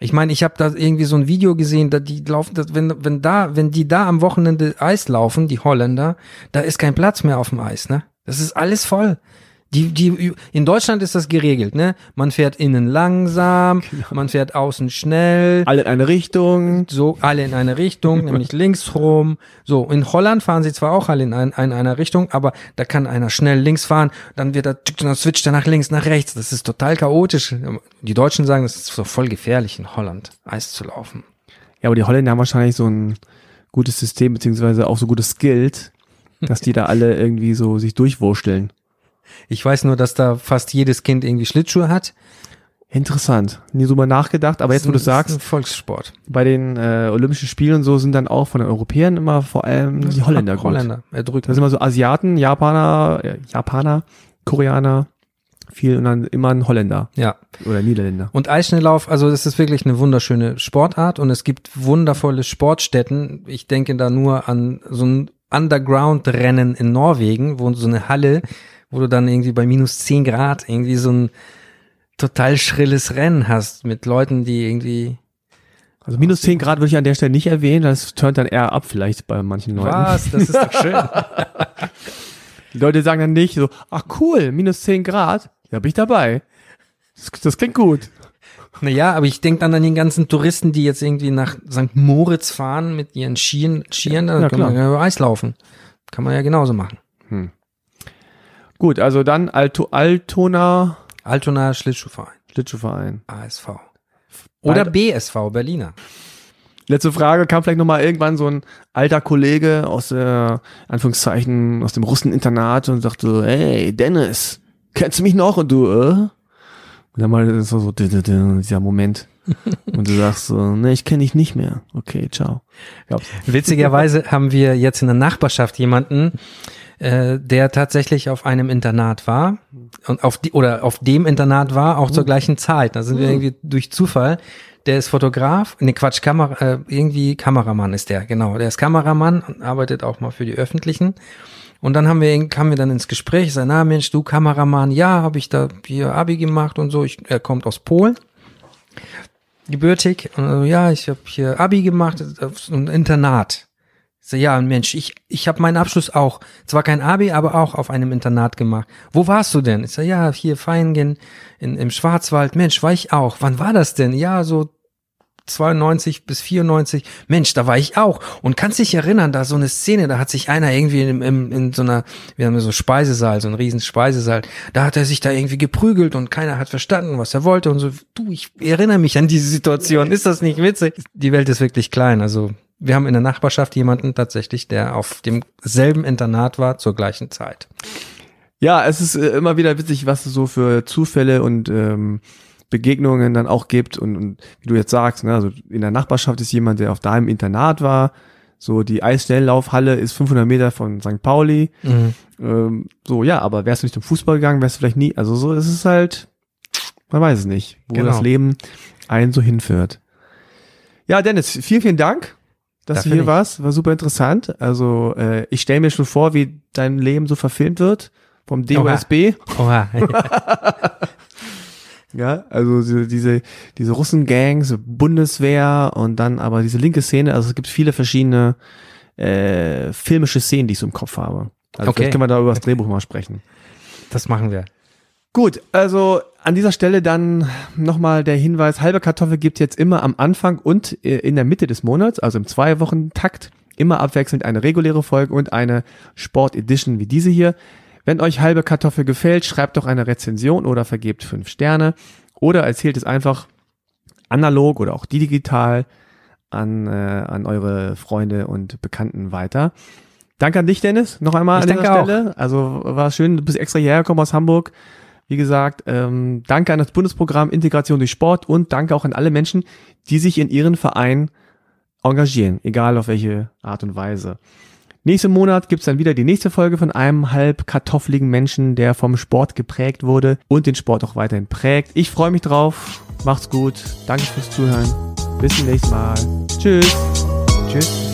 Ich meine, ich habe da irgendwie so ein Video gesehen, da die laufen, dass wenn wenn da, wenn die da am Wochenende Eis laufen, die Holländer, da ist kein Platz mehr auf dem Eis, ne? Das ist alles voll. Die, die, in Deutschland ist das geregelt, ne? Man fährt innen langsam, Genau. man fährt außen schnell, Alle in eine Richtung. so alle in eine Richtung, nämlich links rum. So, in Holland fahren sie zwar auch alle in, ein, in einer Richtung, aber da kann einer schnell links fahren, dann wird er, dann switcht er nach links, nach rechts. Das ist total chaotisch. Die Deutschen sagen, das ist so voll gefährlich in Holland, Eis zu laufen. Ja, aber die Holländer haben wahrscheinlich so ein gutes System, beziehungsweise auch so gutes Skills, dass die da alle irgendwie so sich durchwursteln. Ich weiß nur, dass da fast jedes Kind irgendwie Schlittschuhe hat. Interessant. Nie so mal nachgedacht, aber jetzt, wo du Das ist ein sagst, Volkssport. bei den äh, Olympischen Spielen und so sind dann auch von den Europäern immer vor allem die Holländer gut. Holländer, erdrücken. Das sind immer so Asiaten, Japaner, äh, Japaner, Koreaner, viel und dann immer ein Holländer Ja. oder Niederländer. Und Eisschnelllauf, also das ist wirklich eine wunderschöne Sportart und es gibt wundervolle Sportstätten. Ich denke da nur an so ein Underground-Rennen in Norwegen, wo so eine Halle, wo du dann irgendwie bei minus 10 Grad irgendwie so ein total schrilles Rennen hast mit Leuten, die irgendwie Also minus 10 Grad würde ich an der Stelle nicht erwähnen, das turnt dann eher ab vielleicht bei manchen Leuten. was, das ist doch schön. Die Leute sagen dann nicht so, ach cool, minus 10 Grad, ja bin ich dabei. Das, das klingt gut. naja, aber ich denke dann an die ganzen Touristen, die jetzt irgendwie nach St. Moritz fahren mit ihren Skiern, Skiern da Ja, kann man klar. ja über Eis laufen. Kann man ja genauso machen. Gut, also dann Alto, Altona Altona Schlittschuhverein. Schlittschuhverein. ASV. Oder BSV, Berliner. Letzte Frage, kam vielleicht nochmal irgendwann so ein alter Kollege aus der, Anführungszeichen, aus dem Russeninternat und sagte hey, Dennis, kennst du mich noch? Und du, äh? Und dann mal ist so, dieser Moment. Und du sagst so, ne, ich kenne dich nicht mehr. Okay, ciao. Glaub's. Witzigerweise haben wir jetzt in der Nachbarschaft jemanden, äh, der tatsächlich auf einem Internat war und auf die oder auf dem Internat war, auch zur gleichen Zeit. Da sind wir irgendwie durch Zufall. Der ist Fotograf, ne Quatsch, Kamera, äh, irgendwie Kameramann ist der, genau. Der ist Kameramann und arbeitet auch mal für die Öffentlichen. Und dann haben wir, kamen wir dann ins Gespräch, sag, na Mensch, du Kameramann, ja, habe ich da hier Abi gemacht und so. Ich, er kommt aus Polen gebürtig. Und, so, ja, ich habe hier Abi gemacht, ein Internat. So, ja, Mensch, ich, ich habe meinen Abschluss auch, zwar kein Abi, aber auch auf einem Internat gemacht. Wo warst du denn? Ich so, ja, hier Feingen in, im Schwarzwald. Mensch, war ich auch. Wann war das denn? Ja, so 92 bis 94. Mensch, da war ich auch. Und kannst dich erinnern, da so eine Szene, da hat sich einer irgendwie in, in, in so einer, wir haben so Speisesaal, so einen riesen Speisesaal, da hat er sich da irgendwie geprügelt und keiner hat verstanden, was er wollte und so. Du, ich erinnere mich an diese Situation. Ist das nicht witzig? Die Welt ist wirklich klein. Also wir haben in der Nachbarschaft jemanden tatsächlich, der auf demselben Internat war zur gleichen Zeit. Ja, es ist äh, immer wieder witzig, was es so für Zufälle und ähm, Begegnungen dann auch gibt und, und wie du jetzt sagst, ne, also in der Nachbarschaft ist jemand, der auf deinem Internat war, so die Eisschnelllaufhalle ist 500 Meter von St. Pauli, ähm, so ja, aber wärst du nicht zum Fußball gegangen, wärst du vielleicht nie, also so ist es halt, man weiß es nicht, wo Genau. das Leben einen so hinführt. Ja, Dennis, vielen, vielen Dank, dass Dafür du hier nicht. warst, war super interessant, also äh, ich stelle mir schon vor, wie dein Leben so verfilmt wird, vom DOSB. Oha. Ja, also diese, diese, diese Russengangs, Bundeswehr und dann aber diese linke Szene, also es gibt viele verschiedene äh, filmische Szenen, die ich so im Kopf habe. Also Okay. vielleicht können wir da über das Drehbuch mal sprechen. Das machen wir. Gut, also an dieser Stelle dann nochmal der Hinweis, halbe Kartoffel gibt jetzt immer am Anfang und äh, in der Mitte des Monats, also im zwei Wochen Takt, immer abwechselnd eine reguläre Folge und eine Sport Edition wie diese hier. Wenn euch halbe Kartoffel gefällt, schreibt doch eine Rezension oder vergebt fünf Sterne oder erzählt es einfach analog oder auch digital an, äh, an eure Freunde und Bekannten weiter. Danke an dich, Dennis, noch einmal Ich an dieser danke auch. Stelle. Also war schön, du bist extra hierher gekommen aus Hamburg. Wie gesagt, ähm, danke an das Bundesprogramm Integration durch Sport und danke auch an alle Menschen, die sich in ihren Verein engagieren, egal auf welche Art und Weise. Nächsten Monat gibt's dann wieder die nächste Folge von einem halb kartoffeligen Menschen, der vom Sport geprägt wurde und den Sport auch weiterhin prägt. Ich freue mich drauf. Macht's gut. Danke fürs Zuhören. Bis zum nächsten Mal. Tschüss. Tschüss.